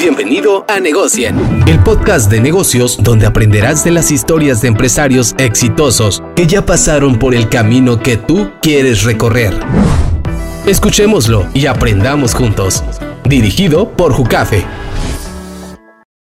Bienvenido a Negocien, el podcast de negocios donde aprenderás de las historias de empresarios exitosos que ya pasaron por el camino que tú quieres recorrer. Escuchémoslo y aprendamos juntos. Dirigido por Jucafe.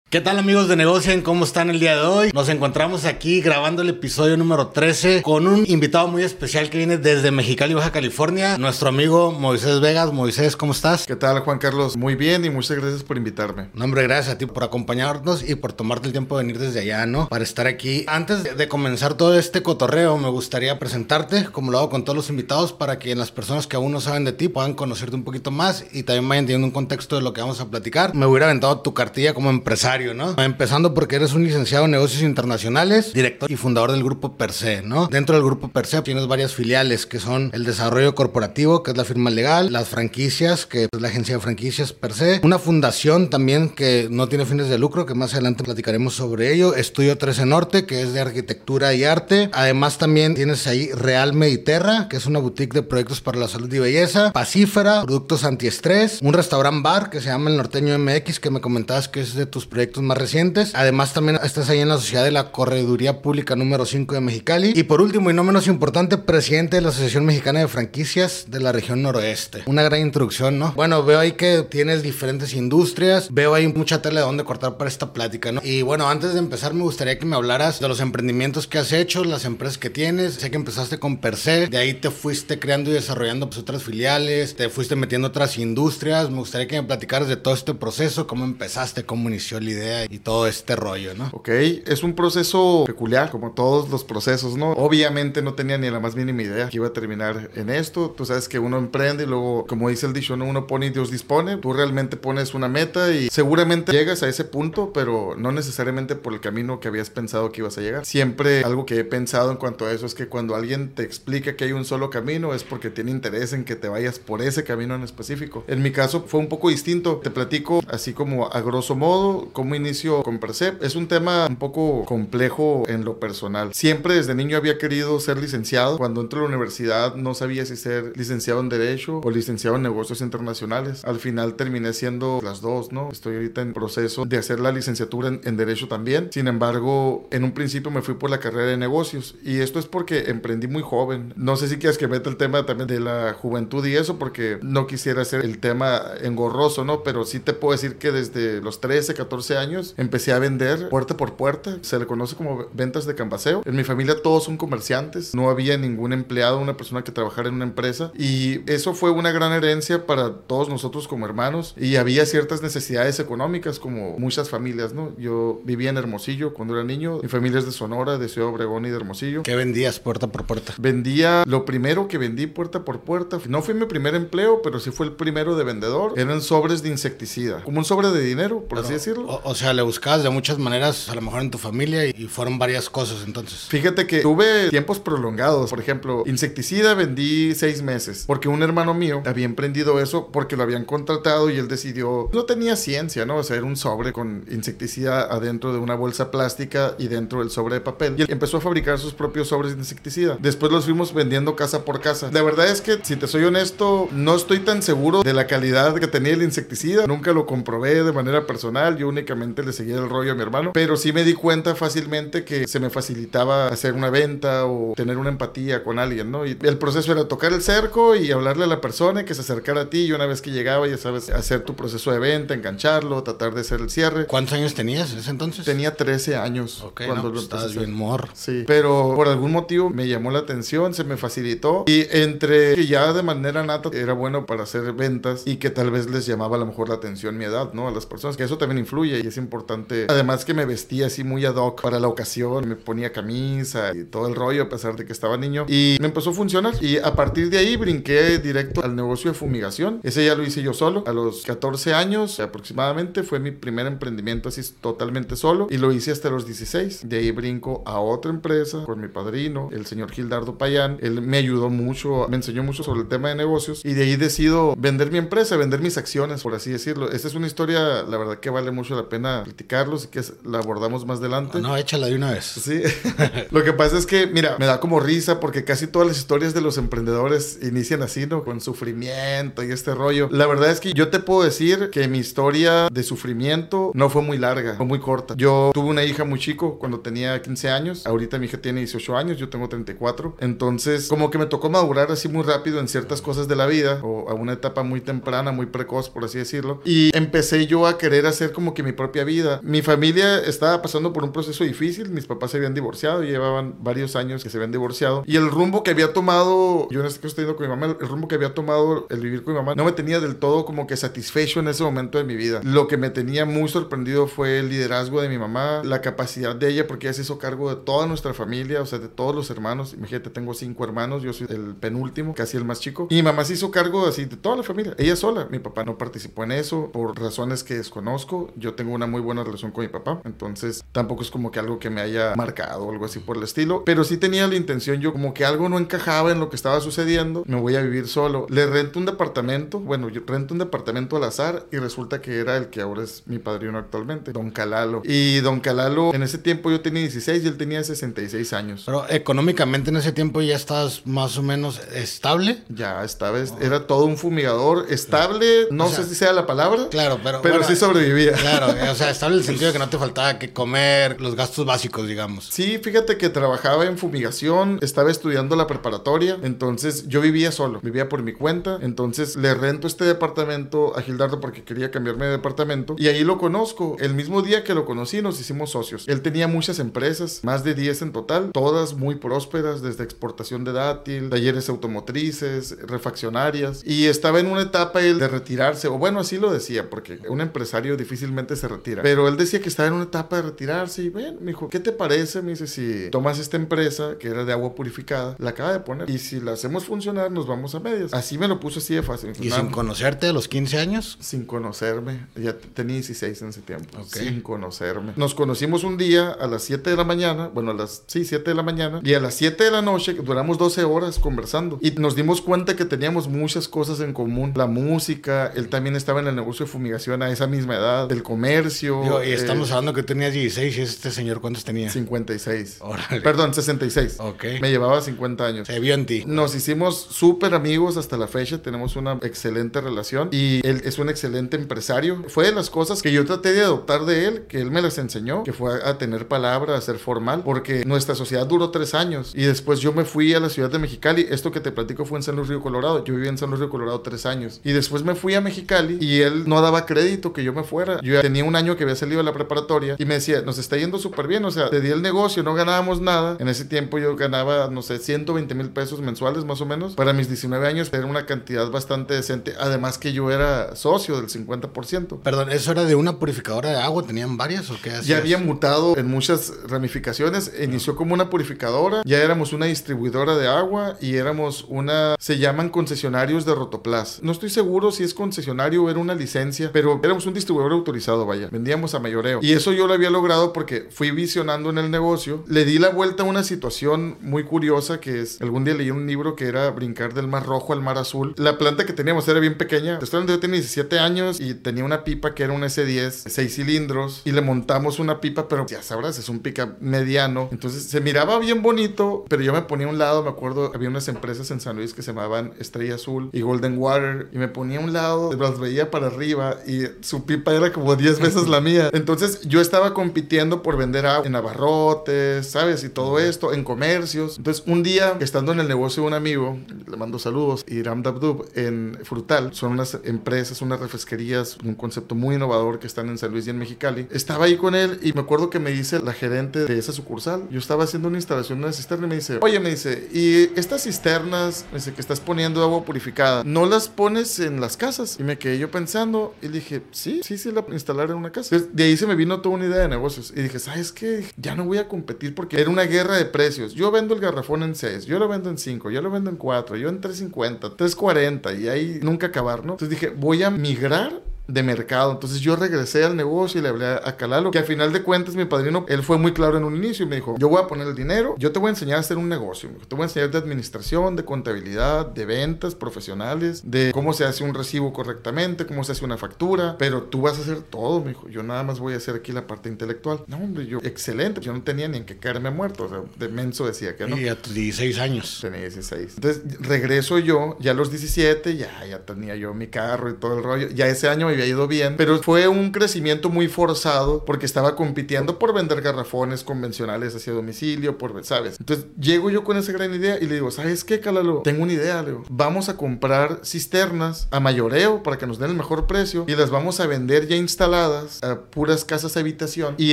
¿Qué tal amigos de Negocien? ¿Cómo están el día de hoy? Nos encontramos aquí grabando el episodio número 13 con un invitado muy especial que viene desde Mexicali, Baja California, nuestro amigo Moisés Vegas. Moisés, ¿cómo estás? ¿Qué tal Juan Carlos? Muy bien y muchas gracias por invitarme. No, hombre, gracias a ti por acompañarnos y por tomarte el tiempo de venir desde allá, ¿no? Para estar aquí. Antes de comenzar todo este cotorreo, me gustaría presentarte, como lo hago con todos los invitados, para que las personas que aún no saben de ti puedan conocerte un poquito más y también vayan teniendo un contexto de lo que vamos a platicar. Me hubiera aventado tu cartilla como empresario Empezando porque eres un licenciado en negocios internacionales, director y fundador del grupo Perse, ¿no? Dentro del grupo Perse tienes varias filiales que son el desarrollo corporativo, que es la firma legal, las franquicias, que es la agencia de franquicias Perse, una fundación también que no tiene fines de lucro, que más adelante platicaremos sobre ello, Estudio 13 Norte, que es de arquitectura y arte. Además también tienes ahí Real Mediterra, que es una boutique de proyectos para la salud y belleza, Pacífera, productos antiestrés, un restaurant bar que se llama El Norteño MX, que me comentabas que es de tus proyectos más recientes. Además, también estás ahí en la Sociedad de la Correduría Pública número 5 de Mexicali. Y por último, y no menos importante, presidente de la Asociación Mexicana de Franquicias de la región noroeste. Una gran introducción, ¿no? Bueno, veo ahí que tienes diferentes industrias. Veo ahí mucha tela de dónde cortar para esta plática, ¿no? Y bueno, antes de empezar, me gustaría que me hablaras de los emprendimientos que has hecho, las empresas que tienes. Sé que empezaste con Per se, de ahí te fuiste creando y desarrollando pues, otras filiales, te fuiste metiendo otras industrias. Me gustaría que me platicaras de todo este proceso, cómo empezaste, cómo inició la idea y todo este rollo, ¿no? Ok, es un proceso peculiar, como todos los procesos, ¿no? Obviamente no tenía ni la más mínima idea que iba a terminar en esto. Tú sabes que uno emprende y luego, como dice el dicho, ¿no? uno pone y Dios dispone. Tú realmente pones una meta y seguramente llegas a ese punto, pero no necesariamente por el camino que habías pensado que ibas a llegar. Siempre algo que he pensado en cuanto a eso es que cuando alguien te explica que hay un solo camino es porque tiene interés en que te vayas por ese camino en específico. En mi caso fue un poco distinto. Te platico así como a grosso modo cómo inicio con Percep. Es un tema un poco complejo en lo personal. Siempre desde niño había querido ser licenciado. Cuando entro a la universidad no sabía si ser licenciado en Derecho o licenciado en Negocios Internacionales. Al final terminé siendo las dos, ¿no? Estoy ahorita en proceso de hacer la licenciatura en, Derecho también. Sin embargo, en un principio me fui por la carrera de negocios. Y esto es porque emprendí muy joven. No sé si quieres que meta el tema también de la juventud y eso, porque no quisiera hacer el tema engorroso, ¿no? Pero sí te puedo decir que desde los 13, 14 años empecé a vender puerta por puerta. Se le conoce como ventas de campaseo. En mi familia todos son comerciantes. No había ningún empleado, una persona que trabajara en una empresa. Y eso fue una gran herencia para todos nosotros como hermanos. Y había ciertas necesidades económicas como muchas familias, ¿no? Yo vivía en Hermosillo cuando era niño. Mi familia es de Sonora, de Ciudad Obregón y de Hermosillo. ¿Qué vendías puerta por puerta? Vendía lo primero que vendí puerta por puerta. No fue mi primer empleo, pero sí fue el primero de vendedor. Eran sobres de insecticida. Como un sobre de dinero, por así decirlo. O sea, le buscabas de muchas maneras, a lo mejor en tu familia, y fueron varias cosas entonces. Fíjate que tuve tiempos prolongados. Por ejemplo, insecticida vendí seis meses, porque un hermano mío había emprendido eso porque lo habían contratado y él decidió, no tenía ciencia, ¿no? O sea, era un sobre con insecticida adentro de una bolsa plástica y dentro del sobre de papel. Y él empezó a fabricar sus propios sobres de insecticida. Después los fuimos vendiendo casa por casa. La verdad es que, si te soy honesto, no estoy tan seguro de la calidad que tenía el insecticida. Nunca lo comprobé de manera personal. Yo únicamente le seguía el rollo a mi hermano, pero sí me di cuenta fácilmente que se me facilitaba hacer una venta o tener una empatía con alguien, ¿no? Y el proceso era tocar el cerco y hablarle a la persona que se acercara a ti y una vez que llegaba, ya sabes, hacer tu proceso de venta, engancharlo, tratar de hacer el cierre. ¿Cuántos años tenías en ese entonces? Tenía 13 años. cuando pues estabas bien mor. Sí, pero por algún motivo me llamó la atención, se me facilitó y entre que ya de manera nata era bueno para hacer ventas y que tal vez les llamaba a lo mejor la atención mi edad, ¿no? A las personas, que eso también influye es importante. Además que me vestía así muy ad hoc para la ocasión, me ponía camisa y todo el rollo a pesar de que estaba niño y me empezó a funcionar y a partir de ahí brinqué directo al negocio de fumigación. Ese ya lo hice yo solo. A los 14 años aproximadamente fue mi primer emprendimiento así totalmente solo y lo hice hasta los 16. De ahí brinco a otra empresa con mi padrino, el señor Gildardo Payán. Él me ayudó mucho, me enseñó mucho sobre el tema de negocios y de ahí decido vender mi empresa, vender mis acciones, por así decirlo. Esta es una historia, la verdad que vale mucho la la pena platicarlos y que la abordamos más adelante. No, échala de una vez. Sí. Lo que pasa es que, mira, me da como risa porque casi todas las historias de los emprendedores inician así, ¿no? Con sufrimiento y este rollo. La verdad es que yo te puedo decir que mi historia de sufrimiento no fue muy larga, fue muy corta. Yo tuve una hija muy chico cuando tenía 15 años. Ahorita mi hija tiene 18 años, yo tengo 34. Entonces, como que me tocó madurar así muy rápido en ciertas cosas de la vida o a una etapa muy temprana, muy precoz, por así decirlo. Y empecé yo a querer hacer como que mi propia vida. Mi familia estaba pasando por un proceso difícil. Mis papás se habían divorciado, llevaban varios años que se habían divorciado. Y el rumbo que había tomado, yo en este caso estoy con mi mamá, el rumbo que había tomado el vivir con mi mamá no me tenía del todo como que satisfecho en ese momento de mi vida. Lo que me tenía muy sorprendido fue el liderazgo de mi mamá, la capacidad de ella, porque ella se hizo cargo de toda nuestra familia, o sea, de todos los hermanos. Imagínate, tengo cinco hermanos, yo soy el penúltimo, casi el más chico. Y mi mamá se hizo cargo así de toda la familia, ella sola. Mi papá no participó en eso por razones que desconozco. Yo tengo una muy buena relación con mi papá, entonces tampoco es como que algo que me haya marcado o algo así por el estilo. Pero sí tenía la intención yo como que algo no encajaba en lo que estaba sucediendo, me voy a vivir solo. Le rento un departamento, bueno, yo rento un departamento al azar y resulta que era el que ahora es mi padrino actualmente, Don Calalo. Y Don Calalo, en ese tiempo yo tenía 16 y él tenía 66 años. Pero económicamente en ese tiempo ya estabas más o menos estable. Ya estaba, era todo un fumigador estable, no sé si sea la palabra. Claro, pero. Pero sí sobrevivía. Claro, o sea, estable en el sentido de que no te faltaba que comer, los gastos básicos, digamos. Sí, fíjate que trabajaba en fumigación, estaba estudiando la preparatoria, entonces yo vivía solo, vivía por mi cuenta, entonces le rento este departamento a Gildardo porque quería cambiarme de departamento y ahí lo conozco. El mismo día que lo conocí nos hicimos socios. Él tenía muchas empresas, más de 10 en total, todas muy prósperas, desde exportación de dátil, talleres automotrices, refaccionarias y estaba en una etapa él de retirarse, o bueno, así lo decía, porque un empresario difícilmente se retira, pero él decía que estaba en una etapa de retirarse y bueno, me dijo, ¿qué te parece? Me dice, si tomas esta empresa que era de agua purificada, la acaba de poner y si la hacemos funcionar nos vamos a medias. Así me lo puso así de fácil. ¿Y sin conocerte a los 15 años? Sin conocerme, ya tenía 16 en ese tiempo, sin conocerme. Nos conocimos un día a las 7 de la mañana, bueno, a las, sí, 7 de la mañana, y a las 7 de la noche duramos 12 horas conversando y nos dimos cuenta que teníamos muchas cosas en común. La música, él también estaba en el negocio de fumigación a esa misma edad, del comercio. y estamos eh, hablando que tenías 16 y este señor, ¿cuántos tenía? 56. Perdón, 66. Ok. Me llevaba 50 años. Se vio en ti. Nos hicimos súper amigos hasta la fecha, tenemos una excelente relación y él es un excelente empresario. Fue de las cosas que yo traté de adoptar de él, que él me las enseñó, que fue a tener palabra, a ser formal, porque nuestra sociedad duró tres años y después yo me fui a la ciudad de Mexicali. Esto que te platico fue en San Luis Río Colorado. Yo viví en San Luis Río Colorado tres años y después me fui a Mexicali y él no daba crédito que yo me fuera. Yo ya tenía un año que había salido de la preparatoria y me decía, nos está yendo súper bien, o sea, te di el negocio, no ganábamos nada. En ese tiempo yo ganaba, no sé, 120 mil pesos mensuales más o menos. Para mis 19 años era una cantidad bastante decente, además que yo era socio del 50%. Perdón, ¿eso era de una purificadora de agua? ¿Tenían varias o qué hacías? Ya había mutado en muchas ramificaciones. Inició como una purificadora, ya éramos una distribuidora de agua y éramos una, se llaman concesionarios de Rotoplas. No estoy seguro si es concesionario o era una licencia, pero éramos un distribuidor autorizado, vaya. Vendíamos a mayoreo. Y eso yo lo había logrado porque fui visionando en el negocio. Le di la vuelta a una situación muy curiosa que es, algún día leí un libro que era brincar del mar rojo al mar azul. La planta que teníamos era bien pequeña. Yo tenía 17 años y tenía una pipa que era un S10, 6 cilindros y le montamos una pipa, pero ya sabrás, es un pica mediano. Entonces se miraba bien bonito, pero yo me ponía a un lado, me acuerdo, había unas empresas en San Luis que se llamaban Estrella Azul y Golden Water y me ponía a un lado, las veía para arriba y su pipa era como 10 veces la mía. Entonces yo estaba compitiendo por vender agua en abarrotes, ¿sabes? Y todo esto, en comercios. Entonces un día, estando en el negocio de un amigo, le mando saludos, Iram Dabdub, en Frutal, son unas empresas, unas refresquerías, un concepto muy innovador que están en San Luis y en Mexicali. Estaba ahí con él y me acuerdo que me dice la gerente de esa sucursal, yo estaba haciendo una instalación de una cisterna y me dice, oye, me dice, ¿y estas cisternas, me dice, que estás poniendo agua purificada, no las pones en las casas? Y me quedé yo pensando y dije, sí, sí, sí, la instalar en una casa. de ahí se me vino toda una idea de negocios y dije, ¿sabes qué? Ya no voy a competir porque era una guerra de precios. Yo vendo el garrafón en 6, yo lo vendo en 5, yo lo vendo en 4, yo en 350, 340 y ahí nunca acabar, ¿no? Entonces dije, voy a migrar de mercado. Entonces yo regresé al negocio y le hablé a Calalo, que al final de cuentas mi padrino, él fue muy claro en un inicio y me dijo, yo voy a poner el dinero, yo te voy a enseñar a hacer un negocio, te voy a enseñar de administración, de contabilidad, de ventas profesionales, de cómo se hace un recibo correctamente, cómo se hace una factura, pero tú vas a hacer todo, me dijo, yo nada más voy a hacer aquí la parte intelectual. No, hombre, yo, excelente, yo no tenía ni en qué caerme muerto, o sea, de menso decía que no. Y a tus 16 años. Tenía 16. Entonces regreso yo, ya a los 17, ya, ya tenía yo mi carro y todo el rollo, ya ese año había ido bien, pero fue un crecimiento muy forzado porque estaba compitiendo por vender garrafones convencionales hacia domicilio, por, ¿sabes? Entonces llego yo con esa gran idea y le digo, ¿sabes qué, Calalo? Tengo una idea, le digo, vamos a comprar cisternas a mayoreo para que nos den el mejor precio y las vamos a vender ya instaladas a puras casas de habitación y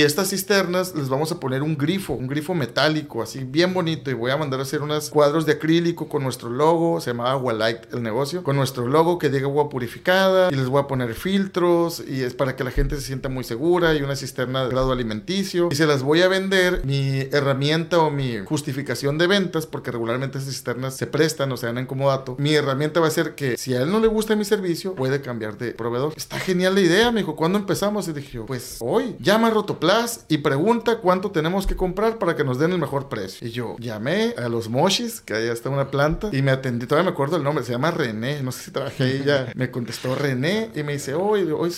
estas cisternas les vamos a poner un grifo, un grifo metálico así bien bonito y voy a mandar a hacer unos cuadros de acrílico con nuestro logo, se llama Agua Light el negocio, con nuestro logo que diga agua purificada y les voy a poner filtros y es para que la gente se sienta muy segura y una cisterna de grado alimenticio. Y se las voy a vender mi herramienta o mi justificación de ventas porque regularmente esas cisternas se prestan o se dan en comodato. Mi herramienta va a ser que si a él no le gusta mi servicio puede cambiar de proveedor. Está genial la idea me dijo ¿cuándo empezamos? y dije yo pues hoy. Llama a Rotoplas y pregunta cuánto tenemos que comprar para que nos den el mejor precio. Y yo llamé a los Moshis que allá está una planta y me atendí. Todavía me acuerdo el nombre se llama René no sé si trabajé ahí ya. Me contestó René y me dice hoy hoy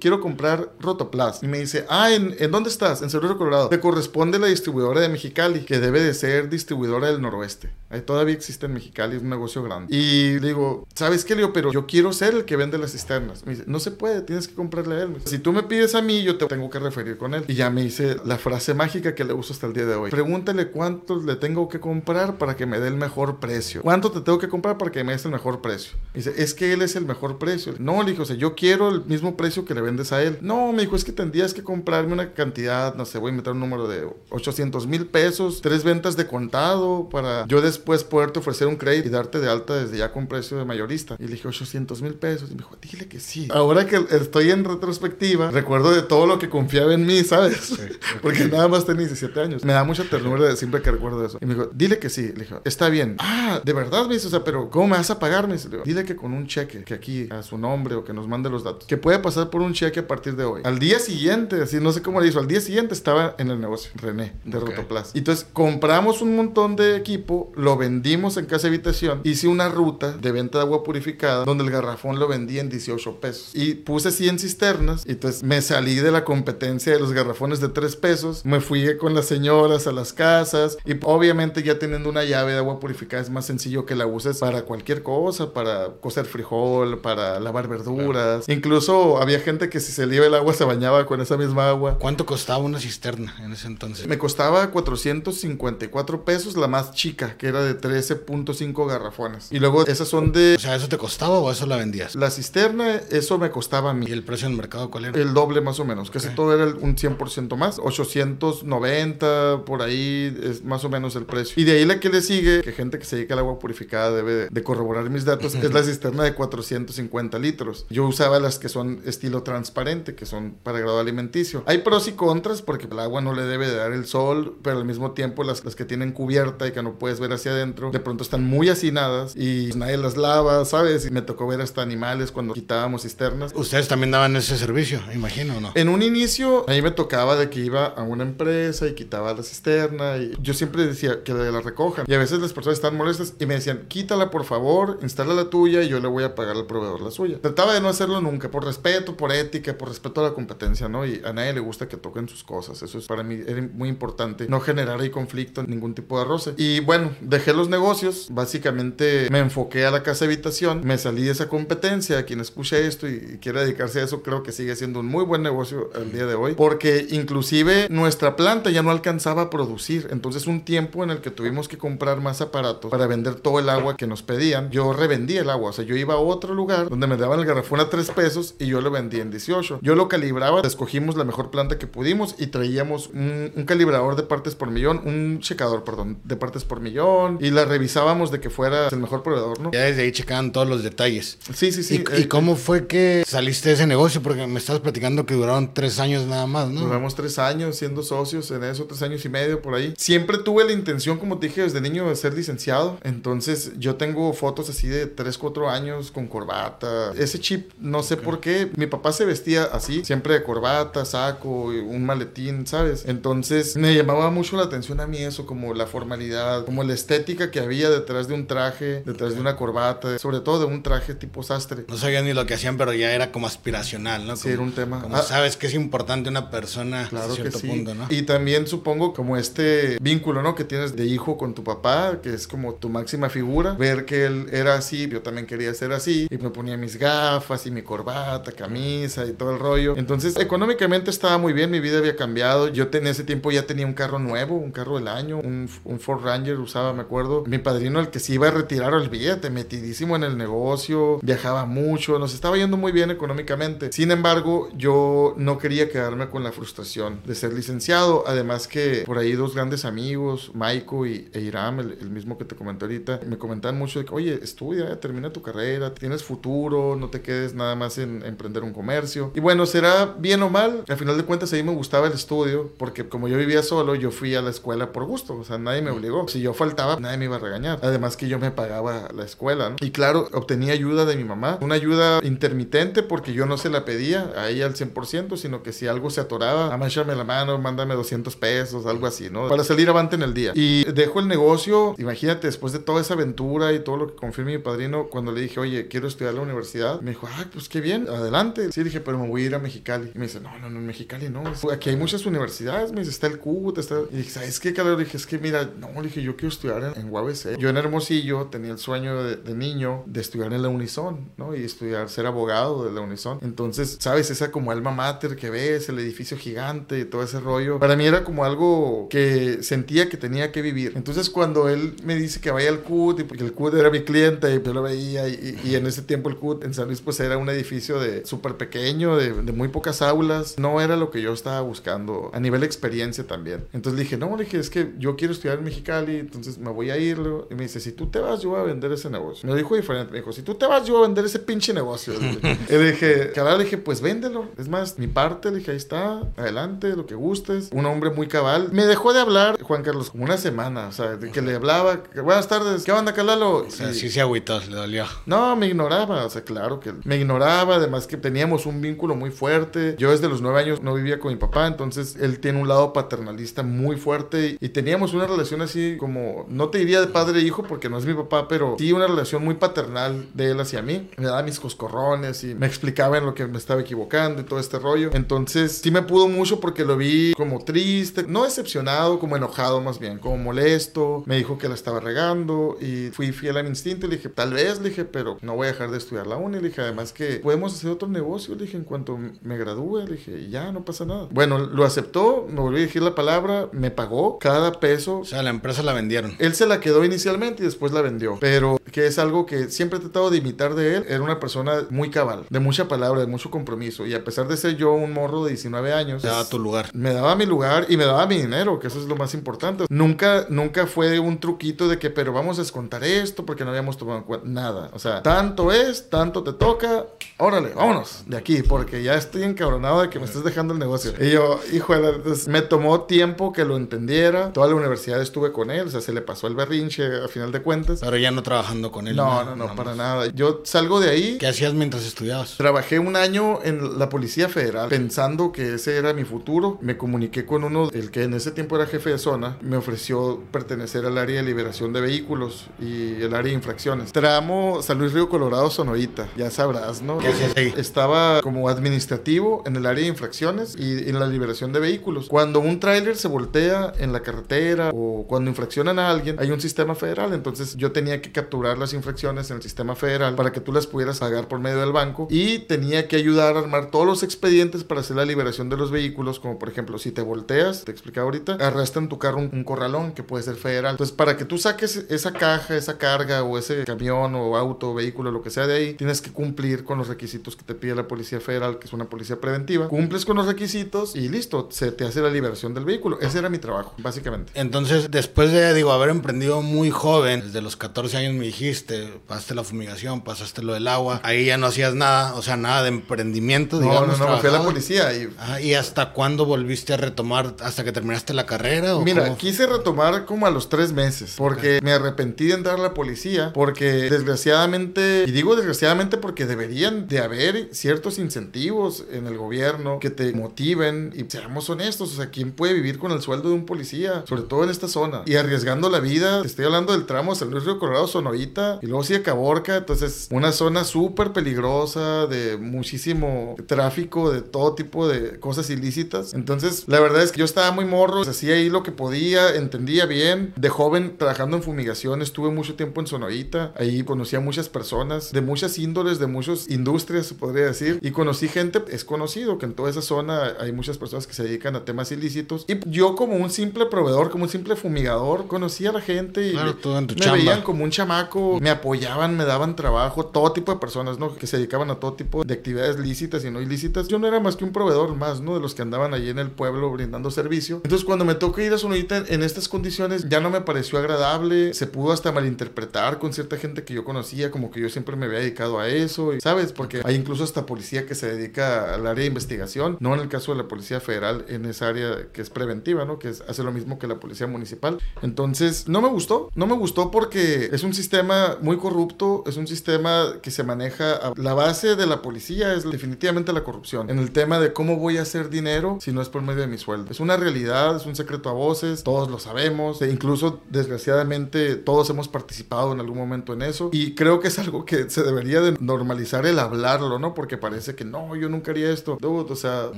quiero comprar Rotoplas. Y me dice, ah, ¿en, ¿en dónde estás? En Cerro Colorado. Te corresponde la distribuidora de Mexicali, que debe de ser distribuidora del noroeste. Ahí todavía existe en Mexicali, es un negocio grande. Y digo, ¿sabes qué, Leo? Pero yo quiero ser el que vende las cisternas. Me dice, no se puede, tienes que comprarle a él. si tú me pides a mí, yo te tengo que referir con él. Y ya me dice la frase mágica que le uso hasta el día de hoy. Pregúntale cuánto le tengo que comprar para que me dé el mejor precio. ¿Cuánto te tengo que comprar para que me des el mejor precio? dice, es que él es el mejor precio. No, le dijo, o sea, yo quiero el mismo precio que le vendes a él. No, me dijo, es que tendrías que comprarme una cantidad, no sé, voy a meter un número de 800 mil pesos, tres ventas de contado para yo después poderte ofrecer un crédito y darte de alta desde ya con precio de mayorista. Y le dije, 800 mil pesos. Y me dijo, dile que sí. Ahora que estoy en retrospectiva, recuerdo de todo lo que confiaba en mí, ¿sabes? Porque nada más tenía 17 años. Me da mucha ternura de siempre que recuerdo eso. Y me dijo, dile que sí. Le dije, está bien. Ah, de verdad, me dice, o sea, pero ¿cómo me vas a pagar? Me dice, dile que con un cheque, que aquí a su nombre o que nos mande los datos. Que puede pasar por un cheque a partir de hoy. Al día siguiente, así no sé cómo le hizo, al día siguiente estaba en el negocio, René, de Ok. Rotoplas. Entonces compramos un montón de equipo, lo vendimos en casa habitación, hice una ruta de venta de agua purificada donde el garrafón lo vendía en 18 pesos. Y puse 100 cisternas y entonces me salí de la competencia de los garrafones de 3 pesos, me fui con las señoras a las casas y obviamente ya teniendo una llave de agua purificada es más sencillo que la uses para cualquier cosa, para cocer frijol, para lavar verduras. Incluso había gente que si se le iba el agua se bañaba con esa misma agua. ¿Cuánto costaba una cisterna en ese entonces? Me costaba 454 pesos la más chica, que era de 13.5 garrafones. Y luego esas son de O sea, ¿eso te costaba o eso la vendías? la cisterna, eso me costaba a mí. ¿Y el precio en el mercado cuál era? El doble más o menos, casi Ok. todo era un 100% más, 890 por ahí es más o menos el precio. Y de ahí la que le sigue, que gente que se dedica al agua purificada debe de, de corroborar mis datos, es la cisterna de 450 litros. Yo usaba las que son estilo transparente, que son para grado alimenticio. Hay pros y contras porque el agua no le debe de dar el sol, pero al mismo tiempo las, las que tienen cubierta y que no puedes ver hacia adentro, de pronto están muy hacinadas y nadie las lava, ¿sabes? Y me tocó ver hasta animales cuando quitábamos cisternas. Ustedes también daban ese servicio, imagino, ¿o ¿no? En un inicio, a mí me tocaba de que iba a una empresa y quitaba la cisterna y yo siempre decía que la recojan. Y a veces las personas estaban molestas y me decían, quítala por favor, instala la tuya y yo le voy a pagar al proveedor la suya. Trataba de no hacerlo nunca, por respeto, por ética, por respeto a la competencia, ¿no? Y a nadie le gusta que toquen sus cosas. Eso es para mí era muy importante. No generar ahí conflicto, ningún tipo de roce. Y bueno, dejé los negocios. Básicamente me enfoqué a la casa habitación. Me salí de esa competencia. Quien escuche esto y, y quiera dedicarse a eso, creo que sigue siendo un muy buen negocio al día de hoy. Porque inclusive nuestra planta ya no alcanzaba a producir. Entonces un tiempo en el que tuvimos que comprar más aparatos para vender todo el agua que nos pedían. Yo revendía el agua. O sea, yo iba a otro lugar donde me daban el garrafón a 3 pesos y yo lo vendía en 18. Yo lo calibraba, escogimos la mejor planta que pudimos y traíamos un, un calibrador de partes por millón, un checador, perdón, de partes por millón y la revisábamos de que fuera el mejor proveedor, ¿no? Ya desde ahí checaban todos los detalles. Sí, sí, sí. ¿Y, y eh, cómo fue que saliste de ese negocio? Porque me estabas platicando que duraron tres años nada más, ¿no? Duramos tres años siendo socios en eso, tres años y medio por ahí. Siempre tuve la intención, como te dije desde niño, de ser licenciado. Entonces yo tengo fotos así de tres, cuatro años con corbata. Ese chip, no sé por qué. Mi papá se vestía así, siempre de corbata, saco, un maletín, ¿sabes? Entonces me llamaba mucho la atención a mí eso, como la formalidad, como la estética que había detrás de un traje, detrás de una corbata, sobre todo de un traje tipo sastre. No sabía ni lo que hacían, pero ya era como aspiracional, ¿no? sí, era un tema. Como ah, sabes que es importante una persona claro cierto que sí. punto, ¿no? Y también supongo como este vínculo, ¿no? Que tienes de hijo con tu papá, que es como tu máxima figura. Ver que él era así, yo también quería ser así. Y me ponía mis gafas y mi corbata, camisa y todo el rollo. Entonces, económicamente estaba muy bien, mi vida había cambiado. Yo en ese tiempo ya tenía un carro nuevo, un carro del año, un, un Ford Ranger usaba, me acuerdo. Mi padrino, el que se iba a retirar, olvídate, metidísimo en el negocio, viajaba mucho, nos estaba yendo muy bien económicamente. Sin embargo, yo no quería quedarme con la frustración de ser licenciado. Además que por ahí dos grandes amigos, Maiko y e Iram, el, mismo que te comenté ahorita, me comentaban mucho de que, oye, estudia, termina tu carrera, tienes futuro, no te quedes nada más en emprender un comercio. Y bueno, será bien o mal, al final de cuentas a mí me gustaba el estudio, porque como yo vivía solo, yo fui a la escuela por gusto, o sea, nadie me obligó. Si yo faltaba, nadie me iba a regañar. Además que yo me pagaba la escuela, ¿no? Y claro, obtenía ayuda de mi mamá, una ayuda intermitente porque yo no se la pedía a ella al 100%, sino que si algo se atoraba, amáchame la mano, mándame 200 pesos, algo así, ¿no? Para salir avante en el día. Y dejo el negocio, imagínate, después de toda esa aventura y todo lo que confió mi padrino, cuando le dije, oye, quiero estudiar la universidad, me dijo, ah, pues qué bien, adelante. Sí, dije, pero me voy a ir a Mexicali. Y me dice, no, no, no, en Mexicali no. Aquí hay muchas universidades, me dice, está el CUT, está... Y dije, ¿sabes qué, Le Dije, es que mira, no, le dije, yo quiero estudiar en, en UABC. Yo en Hermosillo tenía el sueño de, de, niño de estudiar en la Unison, ¿no? Y estudiar, ser abogado de la Unison. Entonces, ¿sabes? Esa como alma mater que ves, el edificio gigante y todo ese rollo. Para mí era como algo que sentía que tenía que vivir. Entonces, cuando él me dice que vaya al CUT, y porque el CUT era mi cliente y yo lo veía, y, y, en ese tiempo el CUT en San Luis, pues era un edificio de súper pequeño, de, de, muy pocas aulas. No era lo que yo estaba buscando a nivel de experiencia también. Entonces le dije, no, le dije, es que yo quiero estudiar en Mexicali, entonces me voy a ir. Y me dice, si tú te vas, yo voy a vender ese negocio. Me lo dijo diferente. Me dijo, si tú te vas, yo voy a vender ese pinche negocio. y le dije, caray, le dije, pues véndelo. Es más, mi parte, le dije, ahí está, adelante, lo que gustes. Un hombre muy cabal. Me dejó de hablar, Juan Carlos, como una semana. O sea, de que le hablaba, buenas tardes, ¿qué onda, Calalo? O sea, sí se agüitó, le dolió. No, me ignoraba. O sea, claro que me ignoraba. Además que teníamos un vínculo muy fuerte. Yo desde los nueve años no vivía con mi papá, entonces él tiene un lado paternalista muy fuerte y, teníamos una relación así como, no te diría de padre e hijo porque no es mi papá, pero sí una relación muy paternal de él hacia mí. Me daba mis coscorrones y me explicaba en lo que me estaba equivocando y todo este rollo. Entonces sí me pudo mucho porque lo vi como triste, no decepcionado, como enojado más bien, como molesto. Me dijo que la estaba regando y fui fiel a mi instinto y le dije, tal vez, le dije, pero no voy a dejar de estudiar la uni. Le dije, además que podemos hacer otro negocio, le dije, en cuanto me gradúe, le dije, ya, no pasa nada. Bueno, lo aceptó, me volvió a decir la palabra, me pagó cada peso. O sea, la empresa la vendieron. Él se la quedó inicialmente y después la vendió. Pero que es algo que siempre he tratado de imitar de él. Era una persona muy cabal, de mucha palabra, de mucho compromiso. Y a pesar de ser yo un morro de 19 años, me daba tu lugar. Me daba mi lugar y me daba mi dinero, que eso es lo más importante. Nunca, nunca fue un truquito de que, pero vamos a descontar esto porque no habíamos tomado en cuenta nada. O sea, tanto es, tanto te toca, órale, vámonos de aquí, porque ya estoy encabronado de que me estés dejando el negocio. Y yo, hijo de me tomó tiempo que lo entendiera. Toda la universidad estuve con él, o sea, se le pasó el berrinche a final de cuentas. Pero ya no trabajando con él. No, no, no, para nada. Yo salgo de ahí. ¿Qué hacías mientras estudiabas? Trabajé un año en la Policía Federal, pensando que ese era mi futuro. Me comuniqué con uno, el que en ese tiempo era jefe de zona, me ofreció pertenecer al área de liberación de vehículos y el área de infracciones. Tramo San Luis Río Colorado, Sonorita, ya sabrás, ¿no? ¿Qué Estaba como administrativo en el área de infracciones y en la liberación de vehículos. Cuando un tráiler se voltea en la carretera o cuando infraccionan a alguien, hay un sistema federal. Entonces yo tenía que capturar las infracciones en el sistema federal para que tú las pudieras pagar por medio del banco y tenía que ayudar a armar todos los expedientes para hacer la liberación de los vehículos, como por ejemplo, si te volteas, te explicaba ahorita, arrastra en tu carro un, un corralón que puede ser federal. Entonces, para que tú saques esa caja, esa carga o ese camión o auto, vehículo, lo que sea de ahí, tienes que cumplir con los requisitos que te pide la Policía Federal, que es una policía preventiva. Cumples con los requisitos y listo, se te hace la liberación del vehículo. Ese era mi trabajo, básicamente. Entonces, después de, digo, haber emprendido muy joven, desde los 14 años me dijiste pasaste la fumigación, pasaste lo del agua, ahí ya no hacías nada, o sea, nada de emprendimiento, No, digamos. no, no, me fui a la policía y Ah, ¿Y hasta cuándo volviste a retomar? ¿Hasta que terminaste la carrera? o Mira, cómo? quise retomar como a los tres meses, porque me arrepentí de entrar a la policía, porque desgraciadamente, y digo desgraciadamente porque deberían de haber ciertos incentivos en el gobierno que te motiven, y seamos honestos, o sea, ¿quién puede vivir con el sueldo de un policía? Sobre todo en esta zona, y arriesgando la vida, te estoy hablando del tramo San Luis Río Colorado, Sonorita, y luego sigue Caborca, entonces una zona súper peligrosa, de muchísimo tráfico, de todo tipo de cosas ilícitas, entonces la verdad es que yo estaba muy morro, hacía ahí lo que podía, entendía bien. De joven, trabajando en fumigación, estuve mucho tiempo en Sonorita. Ahí conocí a muchas personas de muchas índoles, de muchas industrias, se podría decir. Y conocí gente, es conocido que en toda esa zona hay muchas personas que se dedican a temas ilícitos. Y yo, como un simple proveedor, como un simple fumigador, conocí a la gente y Claro, me, veían como un chamaco, me apoyaban, me daban trabajo, todo tipo de personas, ¿no? Que se dedicaban a todo tipo de actividades lícitas y no ilícitas. Yo no era más que un proveedor más, ¿no? De los que andaban allí en el pueblo brindando servicio. Entonces, cuando me tocó ir a Sonorita en, en estas condiciones, ya no me pareció agradable. Se pudo hasta malinterpretar con cierta gente que yo conocía, como que yo siempre me había dedicado a eso, y, ¿sabes? Porque hay incluso hasta policía que se dedica al área de investigación, no en el caso de la Policía Federal, en esa área que es preventiva, ¿no? Que es- hace lo mismo que la Policía Municipal. Entonces, no me gustó, no me gustó porque es un sistema muy corrupto, es un sistema que se maneja, a- la base de la policía es definitivamente la corrupción, en el tema de cómo voy a hacer dinero si no es por medio de mi sueldo. Es una realidad, es un secreto a voces, todos lo sabemos, e incluso desgraciadamente todos hemos participado en algún momento en eso y creo que es algo que se debería de normalizar el hablarlo, ¿no? Porque parece que no, yo nunca haría esto. Dude, o sea,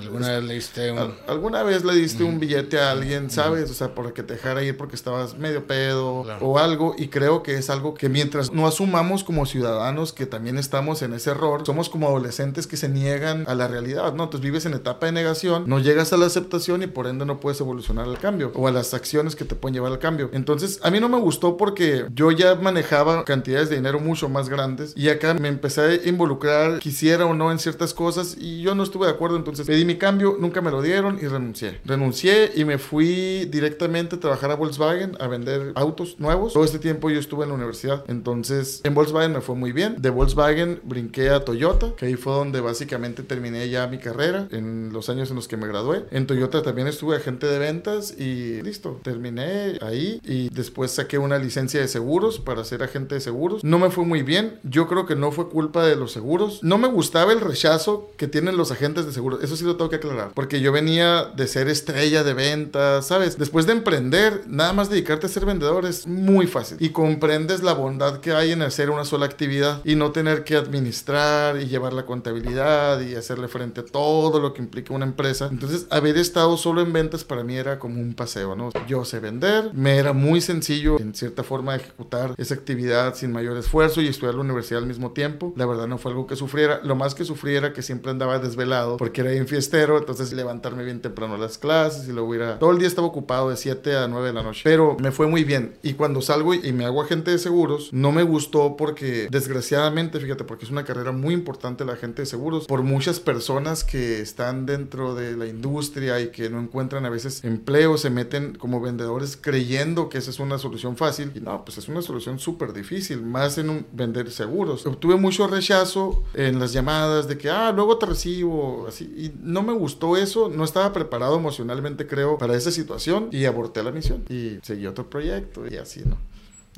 ¿Alguna vez leíste un... Al- ¿Alguna vez le diste un billete a alguien, sabes? O sea, para que te dejara ir porque estabas medio pedo Claro. o algo. Y creo que es algo que mientras no asumamos como ciudadanos que también estamos en ese error, somos como adolescentes que se niegan a la realidad, ¿no? Entonces vives en etapa de negación, no llegas a la aceptación y por ende no puedes evolucionar al cambio o a las acciones que te pueden llevar al cambio. Entonces, a mí no me gustó porque yo ya manejaba cantidades de dinero mucho más grandes y acá me empecé a involucrar, quisiera o no, en ciertas cosas y yo no estuve de acuerdo. Entonces pedí mi cambio, nunca me lo dieron y renuncié. Renuncié y me fui directamente a trabajar a Volkswagen a vender autos nuevos. Todo este tiempo yo estuve en la universidad. Entonces, en Volkswagen me fue muy bien. De Volkswagen brinqué a Toyota, que ahí fue donde básicamente terminé ya mi carrera en los años en los que me gradué. En Toyota también estuve agente de ventas y listo, terminé ahí y después saqué una licencia de seguros para ser agente de seguros. No me fue muy bien. Yo creo que no fue culpa de los seguros. No me gustaba el rechazo que tienen los agentes de seguros. Eso sí lo tengo que aclarar. Porque yo venía de ser estrella de ventas, ¿sabes? Después de emprender, nada más dedicarte a ser vendedor es muy fácil. Y comprendes la bondad que hay en hacer una sola actividad y no tener que administrar y llevar la contabilidad y hacerle frente a todo lo que implica una empresa. Entonces, haber estado solo en ventas para mí era como un paseo, ¿no? Yo sé vender, me era muy sencillo en cierta forma ejecutar esa actividad sin mayor esfuerzo y estudiar la universidad al mismo tiempo. La verdad no fue algo que sufriera. Lo más que sufriera que siempre andaba desvelado porque era bien fiestero, entonces levantarme bien temprano a las clases y luego ir a... Todo el día estaba ocupado de 7 a 9 de la noche. Pero me fue muy bien. Y cuando salgo y me hago agente de seguros, no me gustó porque desgraciadamente, fíjate, porque es una carrera muy importante la agente de seguros, por muchas personas que están dentro de la industria y que no encuentran a veces empleo, se meten como vendedores creyendo que esa es una solución fácil. Y no, pues es una solución súper difícil, más en un vender seguros. Obtuve mucho rechazo en las llamadas de que, ah, luego te recibo, así. Y no me gustó eso, no estaba preparado emocionalmente, creo, para esa situación y aborté la misión. Y seguí otro proyecto y así, ¿no?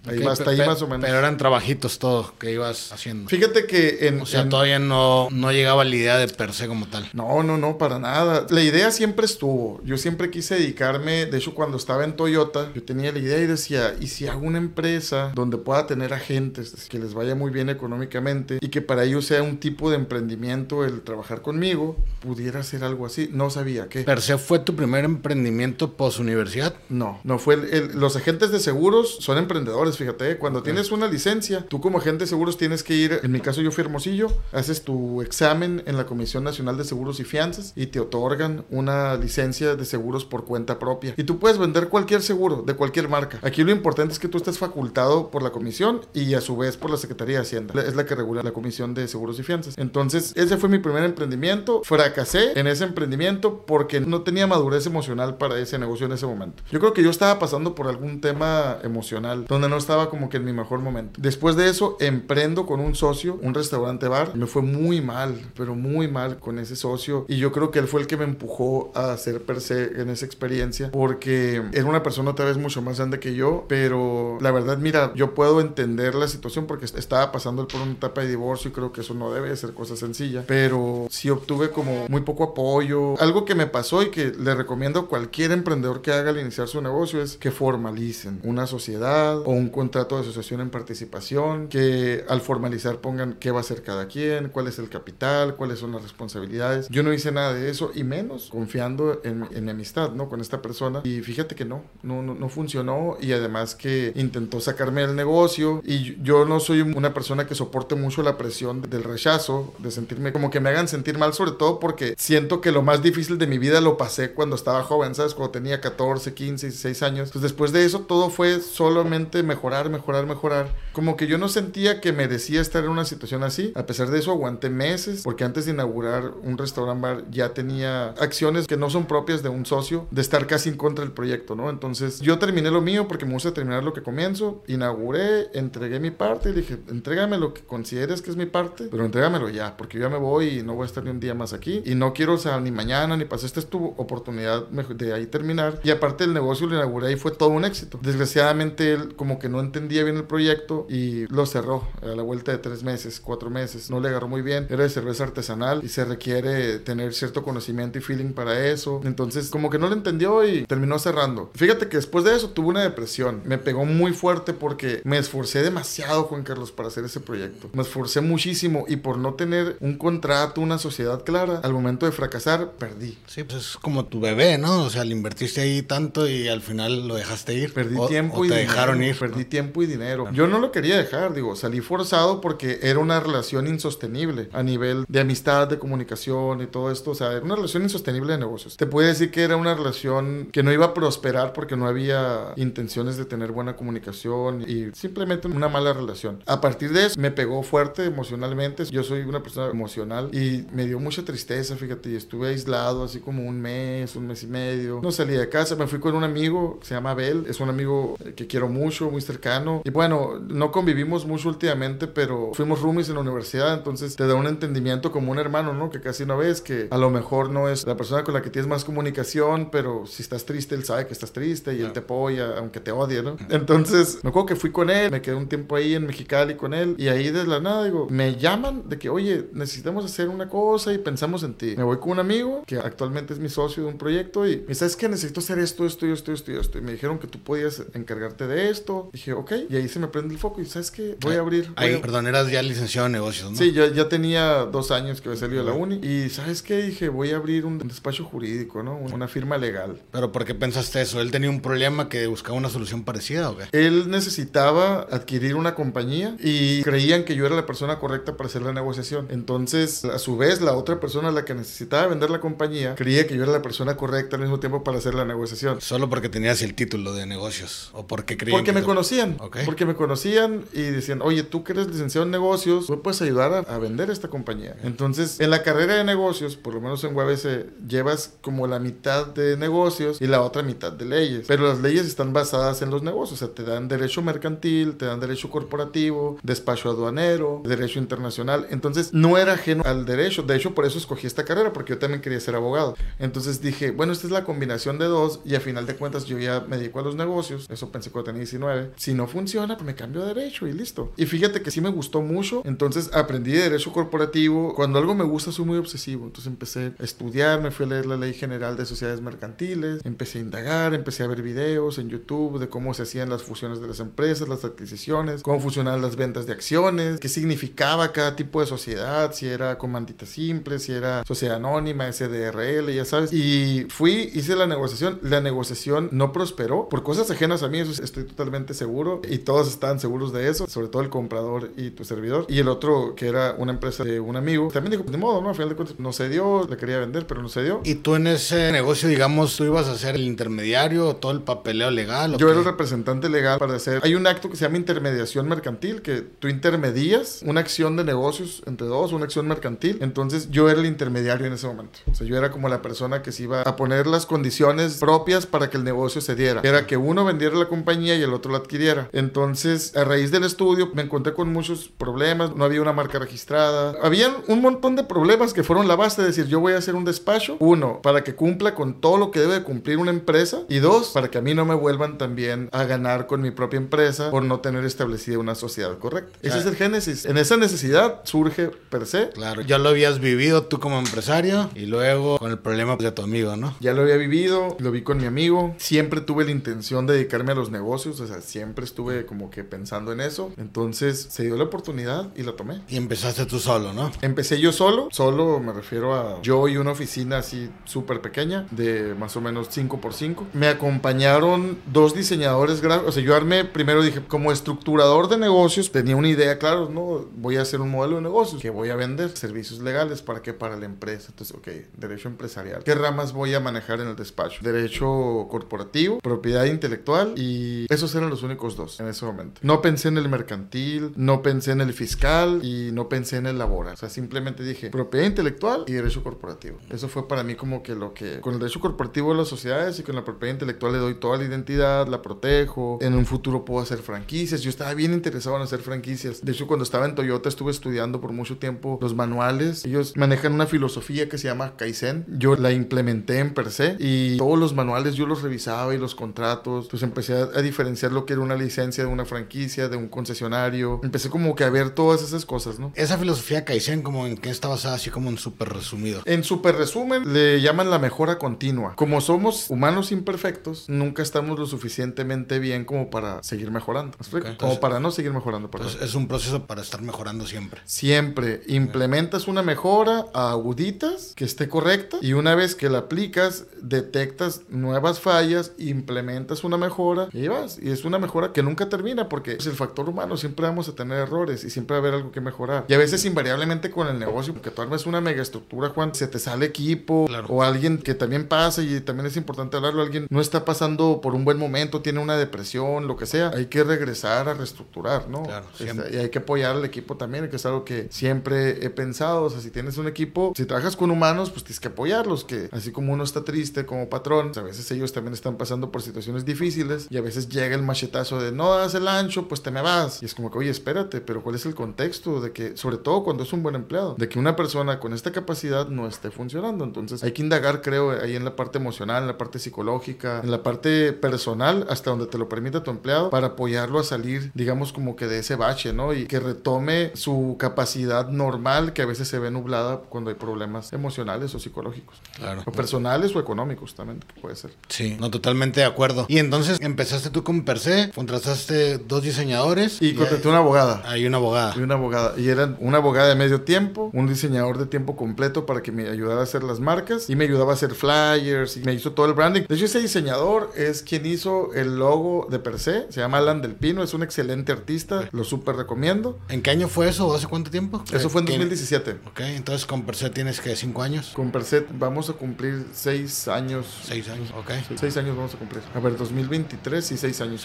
Ahí Ok, va, hasta pe- ahí más o menos. Pero eran trabajitos todo que ibas haciendo. Fíjate que en... O sea, en- todavía no, no llegaba la idea de per se como tal. No, no, no, para nada. La idea siempre estuvo. Yo siempre quise dedicarme, de hecho cuando estaba en Toyota, yo tenía la idea y decía, ¿y si hago una empresa donde pueda tener agentes que les vaya muy bien económicamente y que para ellos sea un tipo de emprendimiento el trabajar conmigo, pudiera ser algo así? No sabía qué. Per se fue tu primer emprendimiento post universidad. No, no fue el, el- los agentes de seguros son emprendedores, fíjate, ¿eh? cuando tienes una licencia, tú como agente de seguros tienes que ir, en mi caso yo fui Hermosillo, haces tu examen en la Comisión Nacional de Seguros y Fianzas y te otorgan una licencia de seguros por cuenta propia. Y tú puedes vender cualquier seguro de cualquier marca. Aquí lo importante es que tú estés facultado por la comisión y a su vez por la Secretaría de Hacienda. Es la que regula la Comisión de Seguros y Fianzas. Entonces, ese fue mi primer emprendimiento. Fracasé en ese emprendimiento porque no tenía madurez emocional para ese negocio en ese momento. Yo creo que yo estaba pasando por algún tema emocional donde no estaba como que en mi mejor momento. Después de eso, emprendo con un socio, un restaurante bar. Me fue muy mal, pero muy mal con ese socio. Y yo creo que él fue el que me empujó a hacer per se en esa experiencia, porque era una persona otra vez mucho más grande que yo, pero la verdad, mira, yo puedo entender la situación porque estaba pasando por una etapa de divorcio y creo que eso no debe ser cosa sencilla, pero sí obtuve como muy poco apoyo. Algo que me pasó y que le recomiendo a cualquier emprendedor que haga al iniciar su negocio es que formalicen una sociedad o un contrato de asociación en participación, que al formalizar pongan qué va a hacer cada quien, cuál es el capital, cuáles son las responsabilidades. Yo no hice nada de eso y menos confiando en, en mi amistad, ¿no? Con esta persona. Y fíjate que no, no, no, funcionó y además que intentó sacarme del negocio y yo no soy una persona que soporte mucho la presión del rechazo, de sentirme como que me hagan sentir mal, sobre todo porque siento que lo más difícil de mi vida lo pasé cuando estaba joven, ¿sabes? Cuando tenía 14, 15, 16 años. Pues después de eso todo fue solamente mejorar, mejorar, mejorar. Como que yo no sentía que merecía estar en una situación así. A pesar de eso aguanté meses porque antes de inaugurar un restaurant bar ya tenía acciones que no son propias de un socio de estar casi en contra del proyecto, ¿no? Entonces yo terminé lo mío porque me gusta terminar lo que comienzo, inauguré, entregué mi parte y dije, entrégame lo que consideres que es mi parte, pero entrégamelo ya, porque yo ya me voy y no voy a estar ni un día más aquí y no quiero, o sea, ni mañana ni pasar, esta es tu oportunidad de ahí terminar. Y aparte el negocio lo inauguré y fue todo un éxito. Desgraciadamente él como que no entendía bien el proyecto y lo cerró a la vuelta de tres meses, cuatro meses, no le agarró muy bien, era de cerveza artesanal y se requiere tener cierto conocimiento y feeling para eso. Entonces como que no lo entendió y terminó cerrando. Fíjate que después de eso tuve una depresión, me pegó muy fuerte porque me esforcé demasiado, Juan Carlos, para hacer ese proyecto. Me esforcé muchísimo y por no tener un contrato, una sociedad clara, al momento de fracasar, perdí. Sí, pues es como tu bebé, ¿no? O sea, le invertiste ahí tanto y al final lo dejaste ir. Perdí tiempo y te dinero. dejaron ir. Perdí tiempo y dinero. Yo no lo quería dejar, digo, salí forzado porque era una relación insostenible a nivel de amistad, de comunicación y todo esto. O sea, era una relación insostenible de negocios. Te puede decir que era una relación que no iba a prosperar porque no había intenciones de tener buena comunicación y simplemente una mala relación. A partir de eso me pegó fuerte emocionalmente. Yo soy una persona emocional y me dio mucha tristeza, fíjate, y estuve aislado así como un mes, un mes y medio. No salí de casa, me fui con un amigo que se llama Abel, es un amigo que quiero mucho, muy cercano. Y bueno, no convivimos mucho últimamente, pero fuimos roomies en la universidad, entonces te da un entendimiento como un hermano, ¿no? Que casi no ves, que a lo mejor no es la persona con la que tienes más comunicación, pero si estás triste, él sabe que estás triste y él te apoya, aunque te odie, ¿no? Entonces, me acuerdo que fui con él, me quedé un tiempo ahí en Mexicali con él y ahí de la nada, digo, me llaman de que, oye, necesitamos hacer una cosa y pensamos en ti. Me voy con un amigo que actualmente es mi socio de un proyecto y me dice, ¿sabes qué? Necesito hacer esto, esto, esto, esto, esto. Y me dijeron que tú podías encargarte de esto. Dije, ok. Y ahí se me prende el foco y ¿sabes qué? Voy a abrir. voy Ahí, a- perdón, eras ya licenciado en negocios, ¿no? Sí, yo ya tenía dos años que había salido de la uni. Y ¿sabes qué? Dije, voy a abrir un despacho jurídico, ¿no? Una firma legal. Pero ¿por qué pensaste eso? ¿Él tenía un problema que buscaba una solución parecida o qué? Él necesitaba adquirir una compañía y creían que yo era la persona correcta para hacer la negociación. Entonces, a su vez, la otra persona, la que necesitaba vender la compañía, creía que yo era la persona correcta al mismo tiempo para hacer la negociación. Solo porque tenías el título de negocios o porque creían Porque que me te- conocían. Ok. Porque me conocían y decían, oye, tú que eres licenciado en negocios, tú puedes ayudar a, a vender esta compañía. Entonces, en la carrera de negocios, por lo menos en UABC, llevas como la mitad de negocios y la otra mitad de leyes. Pero las leyes están basadas en los negocios. O sea, te dan derecho mercantil, te dan derecho corporativo, despacho aduanero, derecho internacional. Entonces, no era ajeno al derecho. De hecho, por eso escogí esta carrera, porque yo también quería ser abogado. Entonces dije, bueno, esta es la combinación de dos y a final de cuentas yo ya me dedico a los negocios. Eso pensé cuando tenía 19. Si no funciona, pues me cambio de derecho y listo. Y fíjate que sí me gustó mucho. Entonces aprendí de derecho corporativo. Cuando algo me gusta, soy muy obsesivo. Entonces empecé a estudiar, me fui a leer la ley general de sociedades mercantiles, empecé a indagar, empecé a ver videos en YouTube de cómo se hacían las fusiones de las empresas, las adquisiciones, cómo funcionaban las ventas de acciones, qué significaba cada tipo de sociedad, si era comandita simple, si era sociedad anónima, SDRL, ya sabes. Y fui, hice la negociación. La negociación no prosperó por cosas ajenas a mí, eso estoy totalmente seguro. Y todos estaban seguros de eso, sobre todo el comprador y tu servidor. Y el otro, que era una empresa de un amigo, también dijo, de modo, ¿no? A final de cuentas, no se dio, le quería vender, pero no se dio. Y tú en ese negocio, digamos, tú ibas a ser el intermediario, todo el papeleo legal. ¿o Yo qué? era el representante legal para hacer. Hay un acto que se llama intermediación mercantil, que tú intermedias una acción de negocios entre dos, una acción mercantil. Entonces yo era el intermediario en ese momento. O sea, yo era como la persona que se iba a poner las condiciones propias para que el negocio se diera. Era que uno vendiera la compañía y el otro la adquiriera. Entonces, a raíz del estudio, me encontré con muchos problemas. No había una marca registrada. Habían un montón de problemas que fueron la base de decir, yo voy a hacer un despacho. Uno, para que cumpla con todo lo que debe cumplir una empresa. Y dos, para que a mí no me vuelvan también a ganar con mi propia empresa por no tener establecida una sociedad correcta. Ese es el génesis. En esa necesidad surge per se. Claro, ya lo habías vivido tú como empresario y luego con el problema de tu amigo, ¿no? Ya lo había vivido, lo vi con mi amigo. Siempre tuve la intención de dedicarme a los negocios, o sea, siempre estuve como que pensando en eso. Entonces se dio la oportunidad y la tomé. Y empezaste tú solo, ¿no? Empecé yo solo, solo me refiero a yo y una oficina así súper pequeña, de más o menos 5 por 5 Me acompañaron dos diseñadores gráficos, o sea, yo armé, primero dije, como estructurador de negocios, tenía una idea, claro, no, voy a hacer un modelo de negocios que voy a vender, servicios legales, ¿para qué? Para la empresa. Entonces, ok, derecho empresarial. ¿Qué ramas voy a manejar en el despacho? Derecho corporativo, propiedad intelectual y esos eran los únicos dos en ese momento. No pensé en el mercantil, no pensé en el fiscal y no pensé en el laboral. O sea, simplemente dije propiedad intelectual y derecho corporativo. Eso fue para mí como que lo que con el derecho corporativo de las sociedades y con la propiedad intelectual le doy toda la identidad, la protejo. En un futuro puedo hacer franquicias. Yo estaba bien interesado en hacer franquicias. De hecho, cuando estaba en Toyota estuve estudiando por mucho tiempo los manuales. Ellos manejan una filosofía que se llama Kaizen. Yo la implementé en per se y todos los manuales yo los revisaba y los contratos. Pues empecé a, a diferenciar lo que una licencia de una franquicia, de un concesionario. Empecé como que a ver todas esas cosas, ¿no? Esa filosofía Kaizen, como en qué está basada, así como en súper resumido. En súper resumen, le llaman la mejora continua. Como somos humanos imperfectos, nunca estamos lo suficientemente bien como para seguir mejorando. ¿Me explico? Ok. como para no seguir mejorando. Entonces es un proceso para estar mejorando siempre. Siempre implementas una mejora a aguditas que esté correcta y una vez que la aplicas, detectas nuevas fallas, implementas una mejora y vas. Y es una mejora que nunca termina porque es el factor humano, siempre vamos a tener errores y siempre va a haber algo que mejorar. Y a veces invariablemente con el negocio, porque tú armas una mega estructura, Juan, se te sale equipo Claro. o alguien que también pasa y también es importante hablarlo, alguien no está pasando por un buen momento, tiene una depresión, lo que sea, hay que regresar a reestructurar, ¿no? Claro, Este, y hay que apoyar al equipo también, que es algo que siempre he pensado. O sea, si tienes un equipo, si trabajas con humanos, pues tienes que apoyarlos. Que así como uno está triste como patrón, pues, a veces ellos también están pasando por situaciones difíciles y a veces llega el de no das el ancho, pues te me vas. Y es como que, oye, espérate, pero ¿cuál es el contexto de que, sobre todo cuando es un buen empleado, de que una persona con esta capacidad no esté funcionando? Entonces hay que indagar, creo, ahí en la parte emocional, en la parte psicológica, en la parte personal, hasta donde te lo permita tu empleado, para apoyarlo a salir, digamos, como que de ese bache, ¿no? Y que retome su capacidad normal que a veces se ve nublada cuando hay problemas emocionales o psicológicos. Claro. O personales o económicos también, que puede ser. Sí, no, totalmente de acuerdo. Y entonces empezaste tú con per contrataste dos diseñadores Y contraté una abogada. hay una abogada. Y una abogada. Y eran una abogada de medio tiempo, un diseñador de tiempo completo para que me ayudara a hacer las marcas y me ayudaba a hacer flyers y me hizo todo el branding. De hecho, ese diseñador es quien hizo el logo de per se. Se llama Alan Del Pino, es un excelente artista, lo súper recomiendo. ¿En qué año fue eso? ¿O ¿Hace cuánto tiempo? Eso fue en ¿Tiene- 2017. Ok, entonces con per se tienes que cinco años. Con Perset vamos a cumplir seis años. Seis años, ok. Seis años vamos a cumplir. A ver, 2023 y seis años.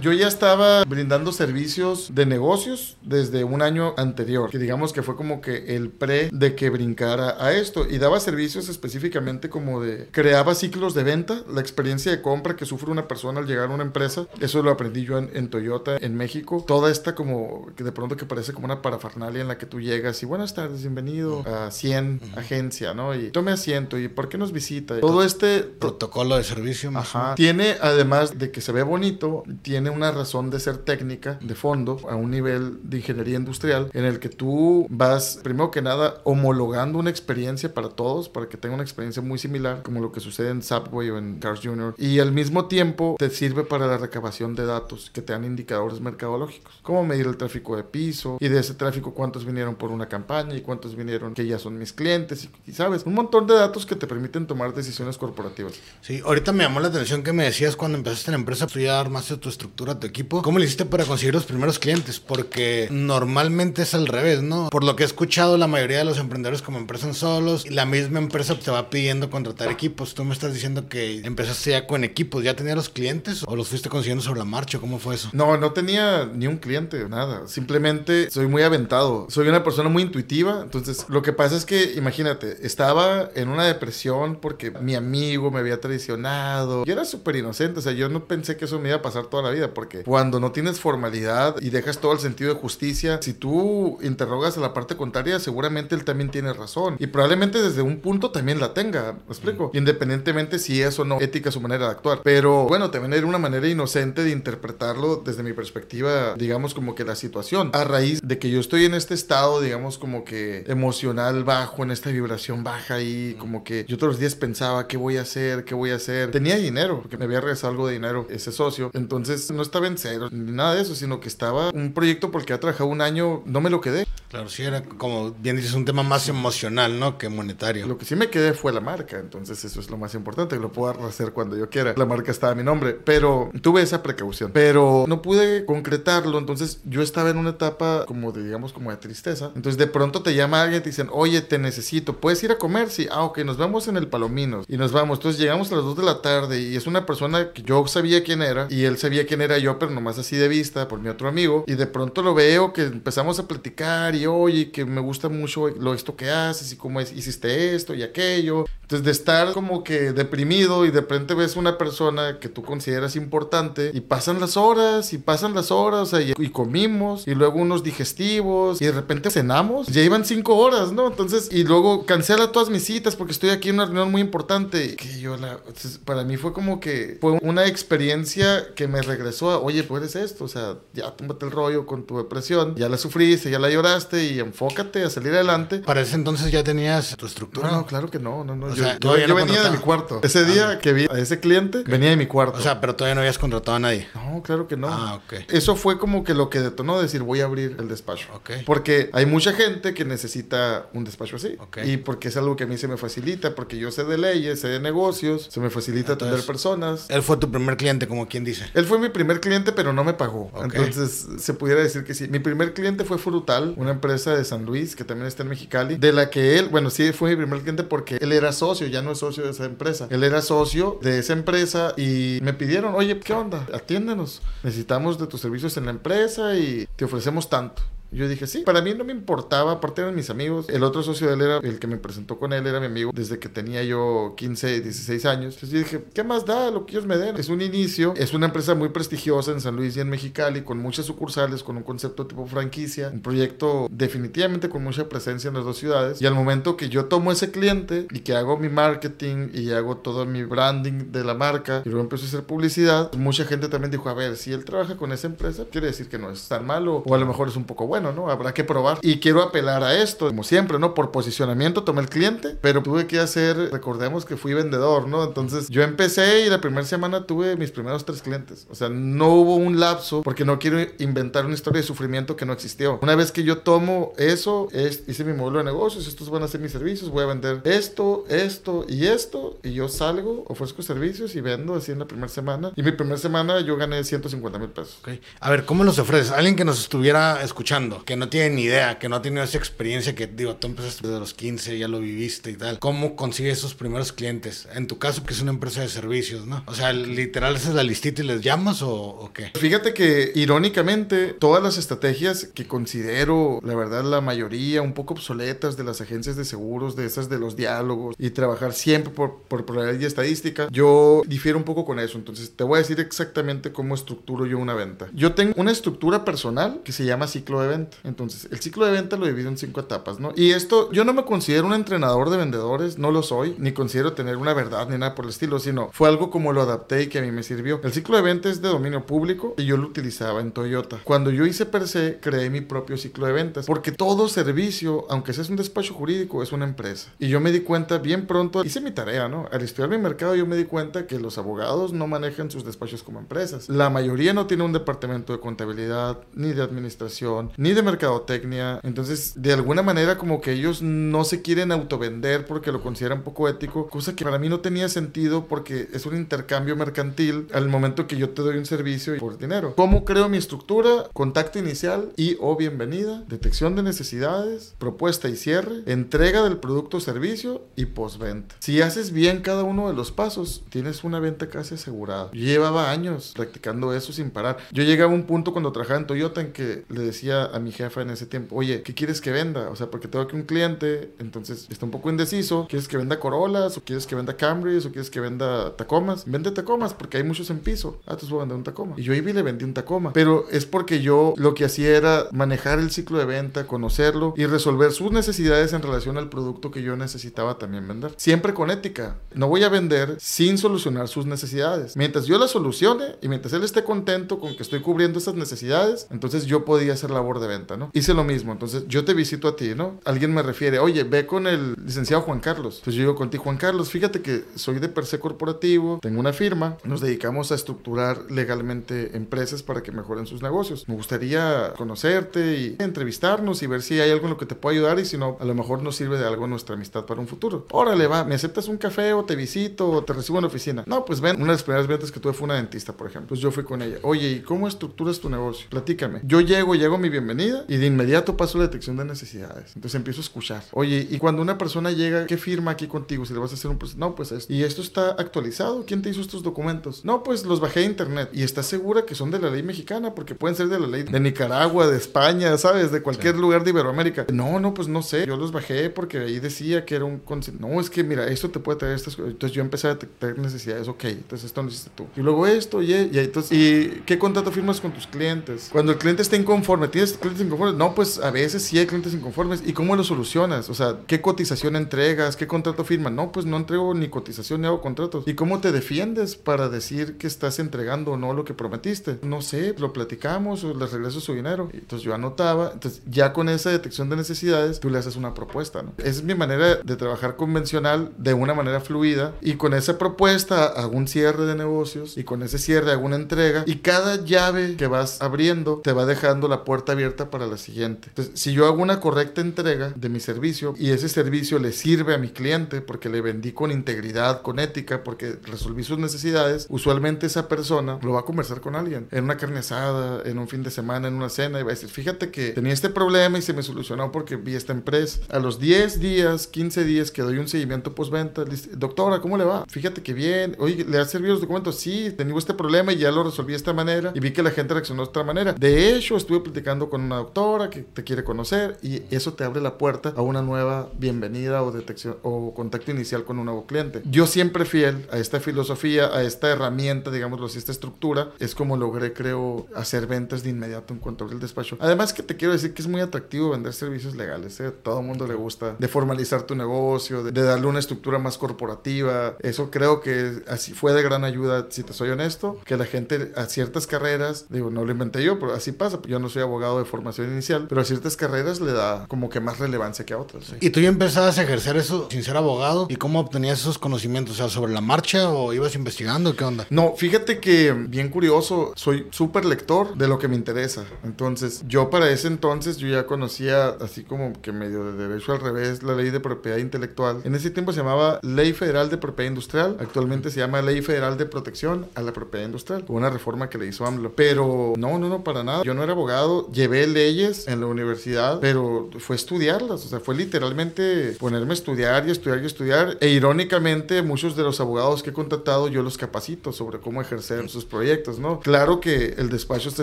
Yo ya estaba brindando servicios de negocios desde un año anterior, que digamos que fue como que el pre de que brincara a esto y daba servicios específicamente como de creaba ciclos de venta, la experiencia de compra que sufre una persona al llegar a una empresa, eso lo aprendí yo en, en Toyota en México, toda esta como que de pronto que parece como una parafernalia en la que tú llegas y buenas tardes, bienvenido a 100 agencia, ¿no? Y tome asiento y ¿por qué nos visita? Todo este Protocolo de servicio. más Ajá. Tiene, además de que se ve bonito, tiene una razón de ser técnica, de fondo, a un nivel de ingeniería industrial, en el que tú vas, primero que nada, homologando una experiencia para todos, para que tenga una experiencia muy similar, como lo que sucede en Subway o en Cars Jr. Y al mismo tiempo te sirve para la recabación de datos, que te dan indicadores mercadológicos. Cómo medir el tráfico de piso, y de ese tráfico cuántos vinieron por una campaña y cuántos vinieron que ya son mis clientes, y, y sabes, un montón de datos que te permiten tomar decisiones corporativas. Sí, ahorita me llamó la atención que me decías cuando empezaste la empresa, tú ya armaste tu estructura, tu equipo. ¿Cómo le hiciste para conseguir los primeros clientes? Porque normalmente es al revés, ¿no? Por lo que he escuchado, la mayoría de los emprendedores como empiezan solos, y la misma empresa te va pidiendo contratar equipos. Tú me estás diciendo que empezaste ya con equipos, ¿ya tenías los clientes o los fuiste consiguiendo sobre la marcha? ¿Cómo fue eso? No, no tenía ni un cliente, nada. Simplemente soy muy aventado. Soy una persona muy intuitiva. Entonces, lo que pasa es que, imagínate, estaba en una depresión porque mi amigo me había traicionado. Yo era súper inocente. O sea, yo no pensé que eso me iba a pasar toda toda la vida, porque cuando no tienes formalidad y dejas todo el sentido de justicia, si tú interrogas a la parte contraria, seguramente él también tiene razón. Y probablemente desde un punto también la tenga, ¿me explico? Independientemente si es o no ética su manera de actuar. Pero bueno, también era una manera inocente de interpretarlo desde mi perspectiva, digamos como que la situación. A raíz de que yo estoy en este estado, digamos como que emocional bajo, en esta vibración baja y como que yo todos los días pensaba, ¿qué voy a hacer? ¿Qué voy a hacer? Tenía dinero, porque me había regresado algo de dinero ese socio. Entonces no estaba en cero ni nada de eso, sino que estaba un proyecto porque ha trabajado un año, no me lo quedé. Claro, sí, era como bien dices, un tema más emocional, ¿no? Que monetario. Lo que sí me quedé fue la marca, entonces eso es lo más importante, lo puedo hacer cuando yo quiera. La marca estaba a mi nombre, pero tuve esa precaución, pero no pude concretarlo, entonces yo estaba en una etapa como de, digamos, como de tristeza. Entonces de pronto te llama alguien y te dicen, oye, te necesito, ¿puedes ir a comer? Sí, ah, ok, nos vemos en el Palominos y nos vamos. Entonces llegamos a las 2 de la tarde y es una persona que yo sabía quién era y él sabía quién era yo, pero nomás así de vista por mi otro amigo. Y de pronto lo veo que empezamos a platicar y oye, que me gusta mucho lo esto que haces y cómo es, hiciste esto y aquello. Entonces de estar como que deprimido y de repente ves una persona que tú consideras importante y pasan las horas y pasan las horas y, y, comimos y luego unos digestivos y de repente cenamos. Ya iban cinco horas, ¿no? Entonces y luego cancela todas mis citas porque estoy aquí en una reunión muy importante. Que yo la, para mí fue como que fue una experiencia que me regresó a, oye, pues eres esto, o sea, ya tómate el rollo con tu depresión, ya la sufriste, ya la lloraste y enfócate a salir adelante. Para ese entonces ya tenías tu estructura. No, no claro que no, no, no. O yo, sea, yo, yo no venía de mi cuarto. Ese día ah, que vi a ese cliente, okay. venía de mi cuarto. O sea, pero todavía no habías contratado a nadie. No, claro que no. Ah, ok. Eso fue como que lo que detonó decir, voy a abrir el despacho. Ok. Porque hay mucha gente que necesita un despacho así. Ok. Y porque es algo que a mí se me facilita, porque yo sé de leyes, sé de negocios, se me facilita atender personas. Él fue tu primer cliente, como quien dice. Él fue mi primer cliente, pero no me pagó. Entonces, se pudiera decir que sí. Mi primer cliente fue Frutal, una empresa de San Luis, que también está en Mexicali, de la que él, bueno, sí fue mi primer cliente porque él era socio, ya no es socio de esa empresa. Él era socio de esa empresa y me pidieron, oye, ¿qué onda? Atiéndenos. Necesitamos de tus servicios en la empresa y te ofrecemos tanto. Yo dije, sí, para mí no me importaba, aparte eran mis amigos. El otro socio de él era el que me presentó con él, era mi amigo desde que tenía yo 15, 16 años. Entonces yo dije, ¿qué más da lo que ellos me den? Es un inicio, es una empresa muy prestigiosa en San Luis y en Mexicali, con muchas sucursales, con un concepto tipo franquicia, un proyecto definitivamente con mucha presencia en las dos ciudades. Y al momento que yo tomo ese cliente y que hago mi marketing y hago todo mi branding de la marca y luego empiezo a hacer publicidad, mucha gente también dijo, a ver, si él trabaja con esa empresa, quiere decir que no es tan malo o a lo mejor es un poco bueno. ¿No? Habrá que probar. Y quiero apelar a esto, como siempre, ¿no? Por posicionamiento tomé el cliente, pero tuve que hacer, recordemos que fui vendedor, ¿no? Entonces yo empecé y la primera semana tuve mis primeros tres clientes. O sea, no hubo un lapso porque no quiero inventar una historia de sufrimiento que no existió. Una vez que yo tomo eso, es, hice mi modelo de negocios, estos van a ser mis servicios, voy a vender esto, esto y esto, y yo salgo, ofrezco servicios y vendo así en la primera semana. Y mi primera semana yo gané 150 mil pesos. A ver, ¿cómo los ofreces? Alguien que nos estuviera escuchando, que no tiene ni idea, que no ha tenido esa experiencia que, digo, tú empezaste desde los 15, ya lo viviste y tal. ¿Cómo consigues esos primeros clientes? En tu caso, que es una empresa de servicios, ¿no? O sea, literal, haces la listita y les llamas o, o qué? Fíjate que, irónicamente, todas las estrategias que considero, la verdad, la mayoría un poco obsoletas de las agencias de seguros, de esas de los diálogos y trabajar siempre por, por probabilidad y estadística, yo difiero un poco con eso. Entonces, te voy a decir exactamente cómo estructuro yo una venta. Yo tengo una estructura personal que se llama ciclo de venta. Entonces, el ciclo de venta lo divido en cinco etapas, ¿no? Y esto, yo no me considero un entrenador de vendedores, no lo soy, ni considero tener una verdad ni nada por el estilo, sino fue algo como lo adapté y que a mí me sirvió. El ciclo de venta es de dominio público y yo lo utilizaba en Toyota. Cuando yo hice per se, creé mi propio ciclo de ventas, porque todo servicio, aunque sea un despacho jurídico, es una empresa. Y yo me di cuenta bien pronto, hice mi tarea, ¿no? Al estudiar mi mercado, yo me di cuenta que los abogados no manejan sus despachos como empresas. La mayoría no tiene un departamento de contabilidad, ni de administración, ni de mercadotecnia. Entonces, de alguna manera, como que ellos no se quieren autovender porque lo consideran poco ético, cosa que para mí no tenía sentido porque es un intercambio mercantil al momento que yo te doy un servicio y por dinero. ¿Cómo creo mi estructura? Contacto inicial y o bienvenida, detección de necesidades, propuesta y cierre, entrega del producto o servicio y postventa. Si haces bien cada uno de los pasos, tienes una venta casi asegurada. Yo llevaba años practicando eso sin parar. Yo llegaba a un punto cuando trabajaba en Toyota en que le decía a mi jefa en ese tiempo, oye, ¿qué quieres que venda? O sea, porque tengo aquí un cliente, entonces está un poco indeciso, ¿quieres que venda Corollas o quieres que venda Camrys o quieres que venda Tacomas? Vende Tacomas porque hay muchos en piso. Ah, entonces voy a vender un Tacoma. Y yo y le vendí un Tacoma, pero es porque yo lo que hacía era manejar el ciclo de venta, conocerlo y resolver sus necesidades en relación al producto que yo necesitaba también vender. Siempre con ética. No voy a vender sin solucionar sus necesidades. Mientras yo las solucione y mientras él esté contento con que estoy cubriendo esas necesidades, entonces yo podía hacer labor de venta, ¿no? Hice lo mismo. Entonces yo te visito a ti, ¿no? Alguien me refiere, oye, ve con el licenciado Juan Carlos. Entonces yo digo contigo, Juan Carlos, fíjate que soy de per se corporativo, tengo una firma, nos dedicamos a estructurar legalmente empresas para que mejoren sus negocios. Me gustaría conocerte y entrevistarnos y ver si hay algo en lo que te pueda ayudar y si no, a lo mejor nos sirve de algo nuestra amistad para un futuro. Órale, va, ¿me aceptas un café o te visito o te recibo en la oficina? No, pues ven, una de las primeras ventas que tuve fue una dentista, por ejemplo. Pues yo fui con ella. Oye, ¿y cómo estructuras tu negocio? Platícame. Yo llego, llego mi bienvenida y de inmediato paso la detección de necesidades. Entonces empiezo a escuchar. Oye, y cuando una persona llega, ¿qué firma aquí contigo? Si le vas a hacer un proceso. No, pues esto. ¿Y esto está actualizado? ¿Quién te hizo estos documentos? No, pues los bajé de internet. ¿Y estás segura que son de la ley mexicana? Porque pueden ser de la ley de Nicaragua, de España, ¿sabes? De cualquier lugar de Iberoamérica. No, no, pues no sé. Yo los bajé porque ahí decía que era un... No, es que mira, esto te puede traer estas cosas. Entonces yo empecé a detectar necesidades. Ok, entonces esto lo hiciste tú. Y luego esto, y, y entonces... ¿Y qué contrato firmas con tus clientes? Cuando el cliente está inconforme, ¿tienes clientes inconformes? No, pues a veces sí hay clientes inconformes. ¿Y cómo lo solucionas? O sea, ¿qué cotización entregas? ¿Qué contrato firman? No, pues no entrego ni cotización ni hago contratos. ¿Y cómo te defiendes para decir que estás entregando o no lo que prometiste? No sé, lo platicamos o les regreso su dinero. Entonces yo anotaba. Entonces ya con esa detección de necesidades, tú le haces una propuesta, ¿no? Esa es mi manera de trabajar convencional de una manera fluida y con esa propuesta hago un cierre de negocios y con ese cierre hago una entrega y cada llave que vas abriendo te va dejando la puerta abierta para la siguiente. Entonces, si yo hago una correcta entrega de mi servicio y ese servicio le sirve a mi cliente porque le vendí con integridad, con ética, porque resolví sus necesidades, usualmente esa persona lo va a conversar con alguien en una carne asada, en un fin de semana, en una cena y va a decir, fíjate que tenía este problema y se me solucionó porque vi esta empresa. A los 10 días, 15 días que doy un seguimiento postventa, doctora, ¿cómo le va? Fíjate que bien. Oye, ¿le ha servido los documentos? Sí, tenía este problema y ya lo resolví de esta manera y vi que la gente reaccionó de otra manera. De hecho, estuve platicando con una doctora que te quiere conocer y eso te abre la puerta a una nueva bienvenida o detección o contacto inicial con un nuevo cliente. Yo siempre fiel a esta filosofía, a esta herramienta, digámoslo así, esta estructura, es como logré, creo, hacer ventas de inmediato en cuanto el despacho. Además que te quiero decir que es muy atractivo vender servicios legales. ¿eh? Todo el mundo le gusta de formalizar tu negocio, de, de, darle una estructura más corporativa. Eso creo que así fue de gran ayuda, si te soy honesto, que la gente a ciertas carreras, digo, no lo inventé yo, pero así pasa. Yo no soy abogado de formación inicial, pero a ciertas carreras le da como que más relevancia que a otras. ¿sí? ¿Y tú ya empezabas a ejercer eso sin ser abogado? ¿Y cómo obtenías esos conocimientos? O sea, sobre la marcha o ibas investigando? ¿Qué onda? No, fíjate que bien curioso, soy súper lector de lo que me interesa. Entonces, yo para ese entonces yo ya conocía así como que medio de derecho al revés la ley de propiedad intelectual. En ese tiempo se llamaba Ley Federal de Propiedad Industrial, actualmente se llama Ley Federal de Protección a la Propiedad Industrial, una reforma que le hizo AMLO. Pero no, no, no, para nada. Yo no era abogado, llevé leyes en la universidad, pero fue estudiarlas, o sea, fue literalmente ponerme a estudiar y estudiar y estudiar. E irónicamente, muchos de los abogados que he contratado yo los capacito sobre cómo ejercer sus proyectos, ¿no? Claro que el despacho está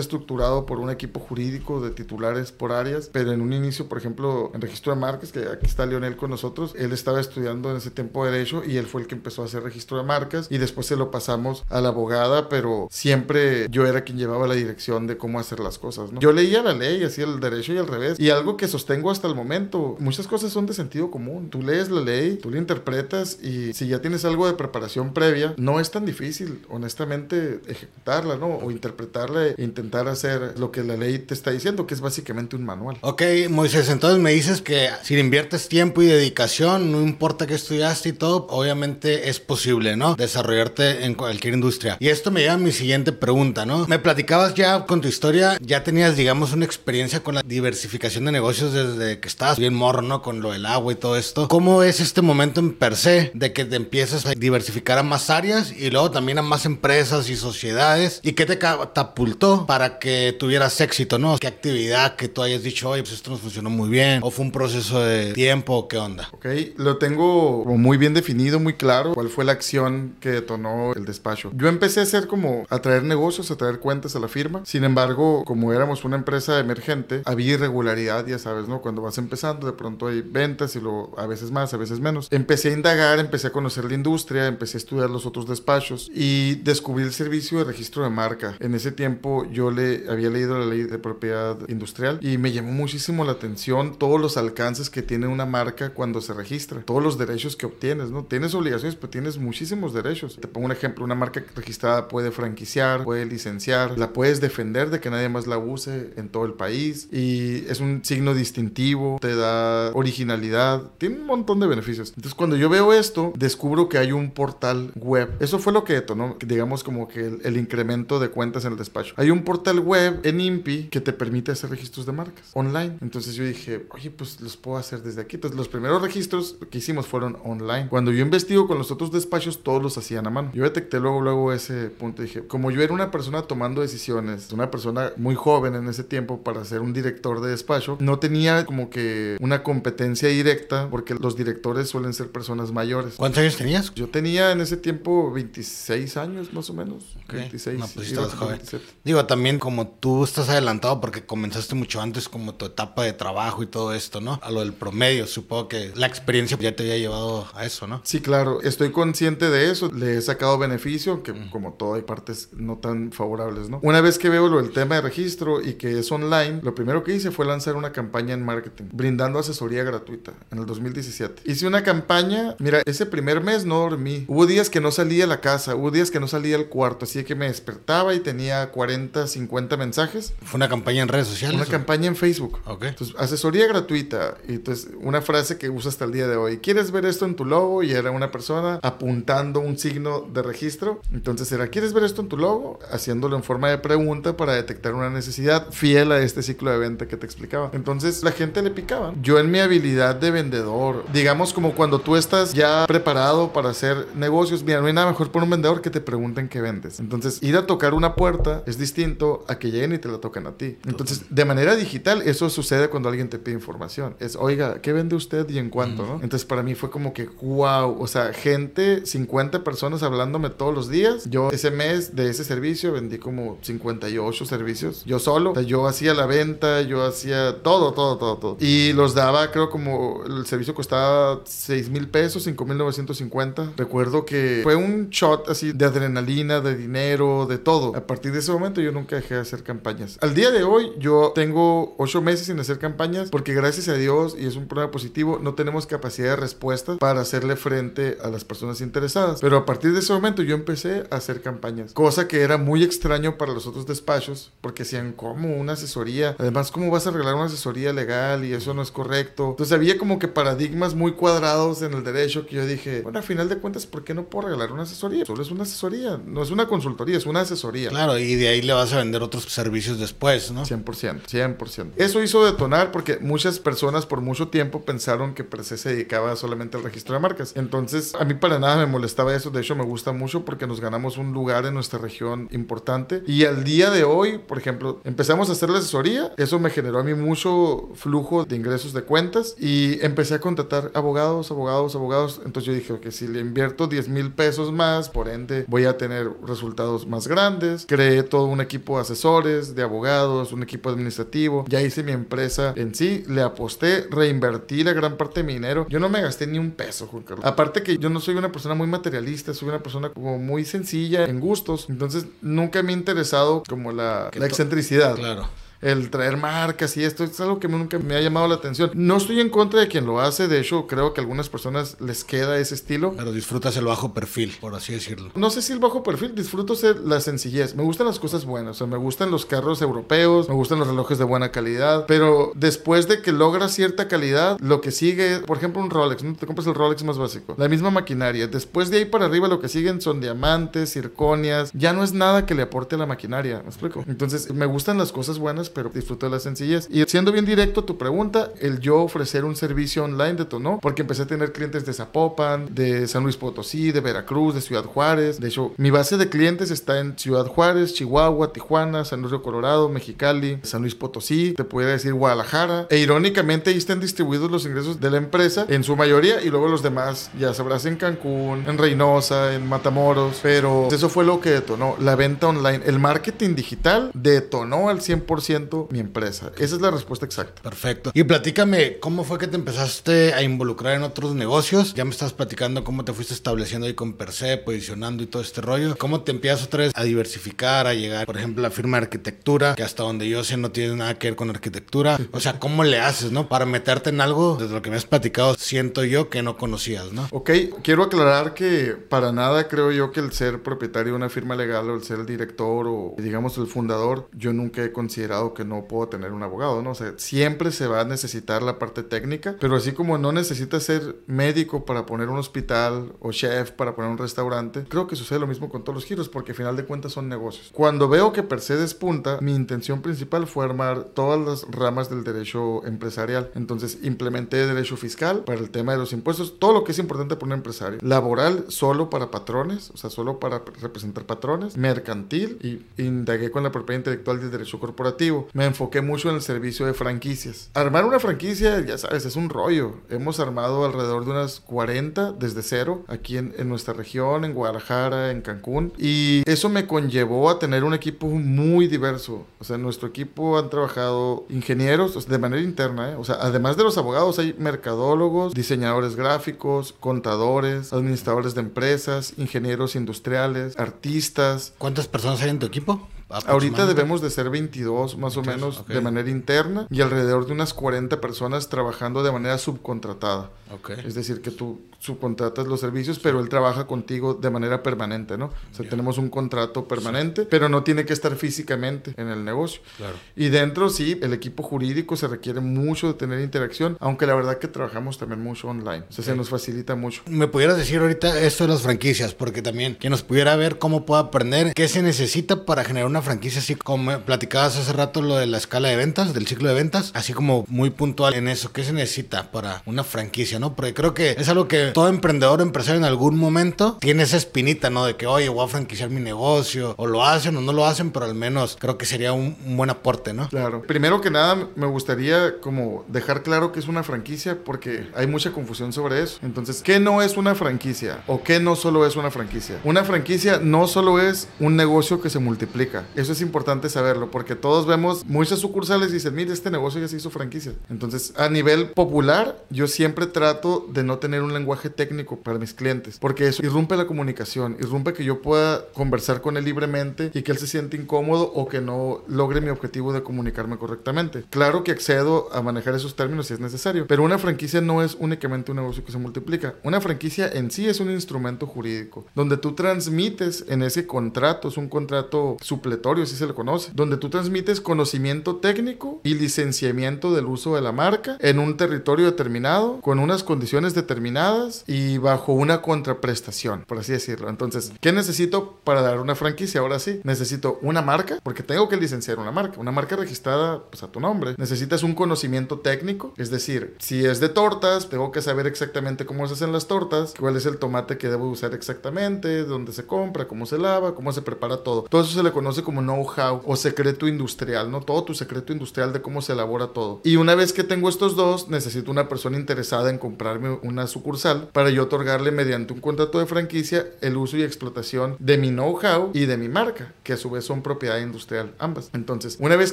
estructurado por un equipo jurídico de titulares por áreas, pero en un inicio, por ejemplo, en registro de marcas, que aquí está Leonel con nosotros, él estaba estudiando en ese tiempo Derecho y él fue el que empezó a hacer registro de marcas y después se lo pasamos a la abogada, pero siempre yo era quien llevaba la dirección de cómo hacer las cosas, ¿no? Yo leía la ley, hacía el derecho y al revés, y algo que sostengo hasta el momento, muchas cosas son de sentido común. Tú lees la ley, tú la interpretas y si ya tienes algo de preparación previa, no es tan difícil, honestamente, ejecutarla, ¿no? O interpretarla e intentar hacer lo que la ley te está diciendo, que es básicamente un manual. Ok, Moisés, entonces me dices que si inviertes tiempo y dedicación, no importa que estudiaste y todo, obviamente es posible, ¿no? Desarrollarte en cualquier industria. Y esto me lleva a mi siguiente pregunta, ¿no? Me platicabas ya con tu historia, ya tenías, digamos, una experiencia con la diversificación de negocios desde que estabas bien morro, ¿no? Con lo del agua y todo esto. ¿Cómo es este momento en per se de que te empiezas a diversificar a más áreas y luego también a más empresas y sociedades? ¿Y qué te catapultó para que tuvieras éxito, ¿no? ¿Qué actividad que tú hayas dicho, oye, pues esto nos funcionó muy bien? ¿O fue un proceso de tiempo? ¿Qué onda? Ok, lo tengo muy bien definido, muy claro, cuál fue la acción que detonó el despacho. Yo empecé a hacer como a traer negocios, a traer cuentas a la firma. Sin embargo, como éramos una empresa emergente, había irregularidad, ya sabes, ¿no? Cuando vas empezando, de pronto hay ventas y luego a veces más, a veces menos. Empecé a indagar, empecé a conocer la industria, empecé a estudiar los otros despachos y descubrí el servicio de registro de marca. En ese tiempo yo le había leído la ley de propiedad industrial y me llamó muchísimo la atención todos los alcances que tiene una marca cuando se registra, todos los derechos que obtienes, ¿no? Tienes obligaciones, pero tienes muchísimos derechos. Te pongo un ejemplo, una marca registrada puede franquiciar, puede licenciar, la puedes defender de que nadie más la use en todo el país y es un signo distintivo, te da originalidad, tiene un montón de beneficios. Entonces cuando yo veo esto, descubro que hay un portal web. Eso fue lo que detonó, digamos como que el, el incremento de cuentas en el despacho. Hay un portal web en INPI que te permite hacer registros de marcas online. Entonces yo dije, oye, pues los puedo hacer desde aquí. Entonces los primeros registros que hicimos fueron online. Cuando yo investigo con los otros despachos, todos los hacían a mano. Yo detecté luego, luego ese punto. Dije, como yo era una persona tomando decisiones, una persona muy joven en ese tiempo para ser un director de despacho, no tenía como que una competencia directa porque los directores suelen ser personas mayores. ¿Cuántos años tenías? Yo tenía en ese tiempo 26 años más o menos. Ok. 26. No, pues estabas joven. 27. Digo, también como tú estás adelantado porque comenzaste mucho antes como tu etapa de trabajo y todo esto, ¿no? A lo del promedio, supongo que la experiencia ya te había llevado a eso, ¿no? Sí, claro, estoy consciente de eso, le he sacado beneficio, que como todo hay partes no tan favorables, ¿no? Una vez que veo lo del tema de registro y que es online, lo primero que hice fue lanzar una campaña en marketing, brindando asesoría gratuita en el 2017. Hice una campaña, mira, ese primer mes no dormí, hubo días que no salía a la casa, hubo días que no salía al cuarto, así que me despertaba y tenía 40, 50 mensajes, Fue una campaña en redes sociales. una ¿o? campaña en Facebook. Ok. Entonces, asesoría gratuita. Y entonces, una frase que uso hasta el día de hoy. ¿Quieres ver esto en tu logo? Y era una persona apuntando un signo de registro. Entonces era, ¿quieres ver esto en tu logo? Haciéndolo en forma de pregunta para detectar una necesidad fiel a este ciclo de venta que te explicaba. Entonces, la gente le picaba. Yo en mi habilidad de vendedor, digamos como cuando tú estás ya preparado para hacer negocios, mira, no hay nada mejor por un vendedor que te pregunten qué vendes. Entonces, ir a tocar una puerta es distinto a que lleguen y te la toquen a ti. Entonces, de manera digital, eso sucede cuando alguien te pide información. Es, oiga, ¿qué vende usted y en cuánto? ¿no? Entonces, para mí fue como que, wow, o sea, gente, 50 personas hablándome todos los días. Yo ese mes de ese servicio vendí como 58 servicios. Yo solo. O sea, yo hacía la venta, yo hacía todo, todo, todo, todo. Y los daba, creo, como el servicio costaba 6 mil pesos, 5 mil 950. Recuerdo que fue un shot así de adrenalina, de dinero, de todo. A partir de ese momento yo nunca dejé de hacer campañas. Al día de hoy yo tengo 8 meses sin hacer campañas porque gracias a Dios, y es un problema positivo, no tenemos capacidad de respuesta para hacerle frente a las personas interesadas. Pero a partir de ese momento yo empecé a hacer campañas. Cosa que era muy extraño para los otros despachos porque decían, ¿cómo? Una asesoría. Además, ¿cómo vas a arreglar una asesoría legal y eso no es correcto? Entonces había como que paradigmas muy cuadrados en el derecho que yo dije, bueno, a final de cuentas, ¿por qué no puedo regalar una asesoría? Solo es una asesoría, no es una consultoría, es una asesoría. Claro, y de ahí le vas a vender otros servicios después, ¿no? 100%, 100%. Eso hizo detonar porque muchas personas por mucho tiempo pensaron que Prece se dedicaba solamente al registro de marcas. Entonces, a mí para nada me molestaba eso. De hecho, me gusta mucho porque nos ganamos un lugar en nuestra región importante. Y al día de hoy, por ejemplo, empezamos a hacer la asesoría. Eso me generó a mí mucho flujo de ingresos de cuentas y empecé a contratar abogados, abogados, abogados. Entonces yo dije, que si le invierto 10 mil pesos más, por ende voy a tener resultados más grandes. Creé todo un equipo de asesores, de abogados, un equipo administrativo. Ya hice mi empresa en sí, le aposté, reinvertí la gran parte de mi dinero. Yo no me gasté ni un peso, Juan Carlos. Aparte que yo no soy una persona muy materialista, soy una persona como muy sencilla en gustos. Entonces nunca me ha interesado como la, la excentricidad Claro. El traer marcas y esto es algo que nunca me ha llamado la atención. No estoy en contra de quien lo hace, de hecho creo que a algunas personas les queda ese estilo. Pero disfrutas el bajo perfil, por así decirlo. No sé si el bajo perfil, disfruto la sencillez. Me gustan las cosas buenas, o sea, me gustan los carros europeos, me gustan los relojes de buena calidad, pero después de que logras cierta calidad, lo que sigue, por ejemplo, un Rolex, no te compras el Rolex más básico, la misma maquinaria. Después de ahí para arriba lo que siguen son diamantes, circonias, ya no es nada que le aporte a la maquinaria, ¿me explico? Entonces, me gustan las cosas buenas, pero disfruto de la sencillez. Y siendo bien directo tu pregunta, el yo ofrecer un servicio online detonó, porque empecé a tener clientes de Zapopan, de San Luis Potosí, de Veracruz, de Ciudad Juárez. De hecho, mi base de clientes está en Ciudad Juárez, Chihuahua, Tijuana, San Luis Río Colorado, Mexicali, San Luis Potosí, te pudiera decir Guadalajara. E irónicamente ahí están distribuidos los ingresos de la empresa en su mayoría y luego los demás, ya sabrás, en Cancún, en Reynosa, en Matamoros. Pero eso fue lo que detonó, la venta online. El marketing digital detonó al 100% 100% mi empresa. Esa es la respuesta exacta. Perfecto. Y platícame, ¿cómo fue que te empezaste a involucrar en otros negocios? Ya me estás platicando cómo te fuiste estableciendo ahí con Perse, posicionando y todo este rollo. ¿Cómo te empiezas otra vez a diversificar, a llegar, por ejemplo, a la firma de arquitectura, que hasta donde yo sé no tiene nada que ver con arquitectura? O sea, ¿cómo le haces, no? Para meterte en algo, desde lo que me has platicado, siento yo que no conocías, ¿no? Ok, quiero aclarar que para nada creo yo que el ser propietario de una firma legal o el ser el director o digamos el fundador, yo nunca he considerado que no puedo tener un abogado, ¿no? O sea, siempre se va a necesitar la parte técnica, pero así como no necesitas ser médico para poner un hospital o chef para poner un restaurante, creo que sucede lo mismo con todos los giros porque al final de cuentas son negocios. Cuando veo que per se despunta, mi intención principal fue armar todas las ramas del derecho empresarial. Entonces implementé derecho fiscal para el tema de los impuestos, todo lo que es importante para un empresario. Laboral solo para patrones, o sea, solo para representar patrones. Mercantil y indagué con la propiedad intelectual del derecho corporativo. Me enfoqué mucho en el servicio de franquicias. Armar una franquicia, ya sabes, es un rollo. Hemos armado alrededor de unas 40 desde cero aquí en, nuestra región, en Guadalajara, en Cancún. Y eso me conllevó a tener un equipo muy diverso. O sea, en nuestro equipo han trabajado ingenieros de manera interna. ¿eh? O sea, además de los abogados, hay mercadólogos, diseñadores gráficos, contadores, administradores de empresas, ingenieros industriales, artistas. ¿Cuántas personas hay en tu equipo? Ahorita debemos de ser 22 más o menos okay. de manera interna y alrededor de unas 40 personas trabajando de manera subcontratada. Okay. Es decir, que tú subcontratas los servicios, pero él trabaja contigo de manera permanente, ¿no? O sea, tenemos un contrato permanente, pero no tiene que estar físicamente en el negocio. Claro. Y dentro, sí, el equipo jurídico se requiere mucho de tener interacción, aunque la verdad que trabajamos también mucho online. O sea, se nos facilita mucho. ¿Me pudieras decir ahorita esto de las franquicias? Porque también que nos pudiera ver cómo puedo aprender, qué se necesita para generar una franquicia, así como platicabas hace rato lo de la escala de ventas, del ciclo de ventas, así como muy puntual en eso, qué se necesita para una franquicia, ¿no? Porque creo que es algo que todo emprendedor empresario en algún momento tiene esa espinita, ¿no? De que, oye, voy a franquiciar mi negocio, o lo hacen o no lo hacen, pero al menos creo que sería un, un buen aporte, ¿no? Claro. Primero que nada, me gustaría como dejar claro que es una franquicia porque hay mucha confusión sobre eso. Entonces, ¿qué no es una franquicia? ¿O qué no solo es una franquicia? Una franquicia no solo es un negocio que se multiplica. Eso es importante saberlo porque todos vemos muchas sucursales y dicen, mire, este negocio ya se hizo franquicia. Entonces, a nivel popular, yo siempre trato de no tener un lenguaje técnico para mis clientes porque eso irrumpe la comunicación, irrumpe que yo pueda conversar con él libremente y que él se siente incómodo o que no logre mi objetivo de comunicarme correctamente. Claro que accedo a manejar esos términos si es necesario, pero una franquicia no es únicamente un negocio que se multiplica. Una franquicia en sí es un instrumento jurídico donde tú transmites en ese contrato, es un contrato supletorio, si se le conoce, donde tú transmites conocimiento técnico y licenciamiento del uso de la marca en un territorio determinado, con unas condiciones determinadas y bajo una contraprestación, por así decirlo. Entonces, ¿qué necesito para dar una franquicia? Ahora sí, necesito una marca, porque tengo que licenciar una marca, una marca registrada pues, a tu nombre. Necesitas un conocimiento técnico, es decir, si es de tortas, tengo que saber exactamente cómo se hacen las tortas, cuál es el tomate que debo usar exactamente, dónde se compra, cómo se lava, cómo se prepara todo. Todo eso se le conoce como know-how o secreto industrial, ¿no? Todo tu secreto industrial de cómo se elabora todo. Y una vez que tengo estos dos, necesito una persona interesada en comprarme una sucursal para yo otorgarle mediante un contrato de franquicia el uso y explotación de mi know-how y de mi marca, que a su vez son propiedad industrial ambas. Entonces, una vez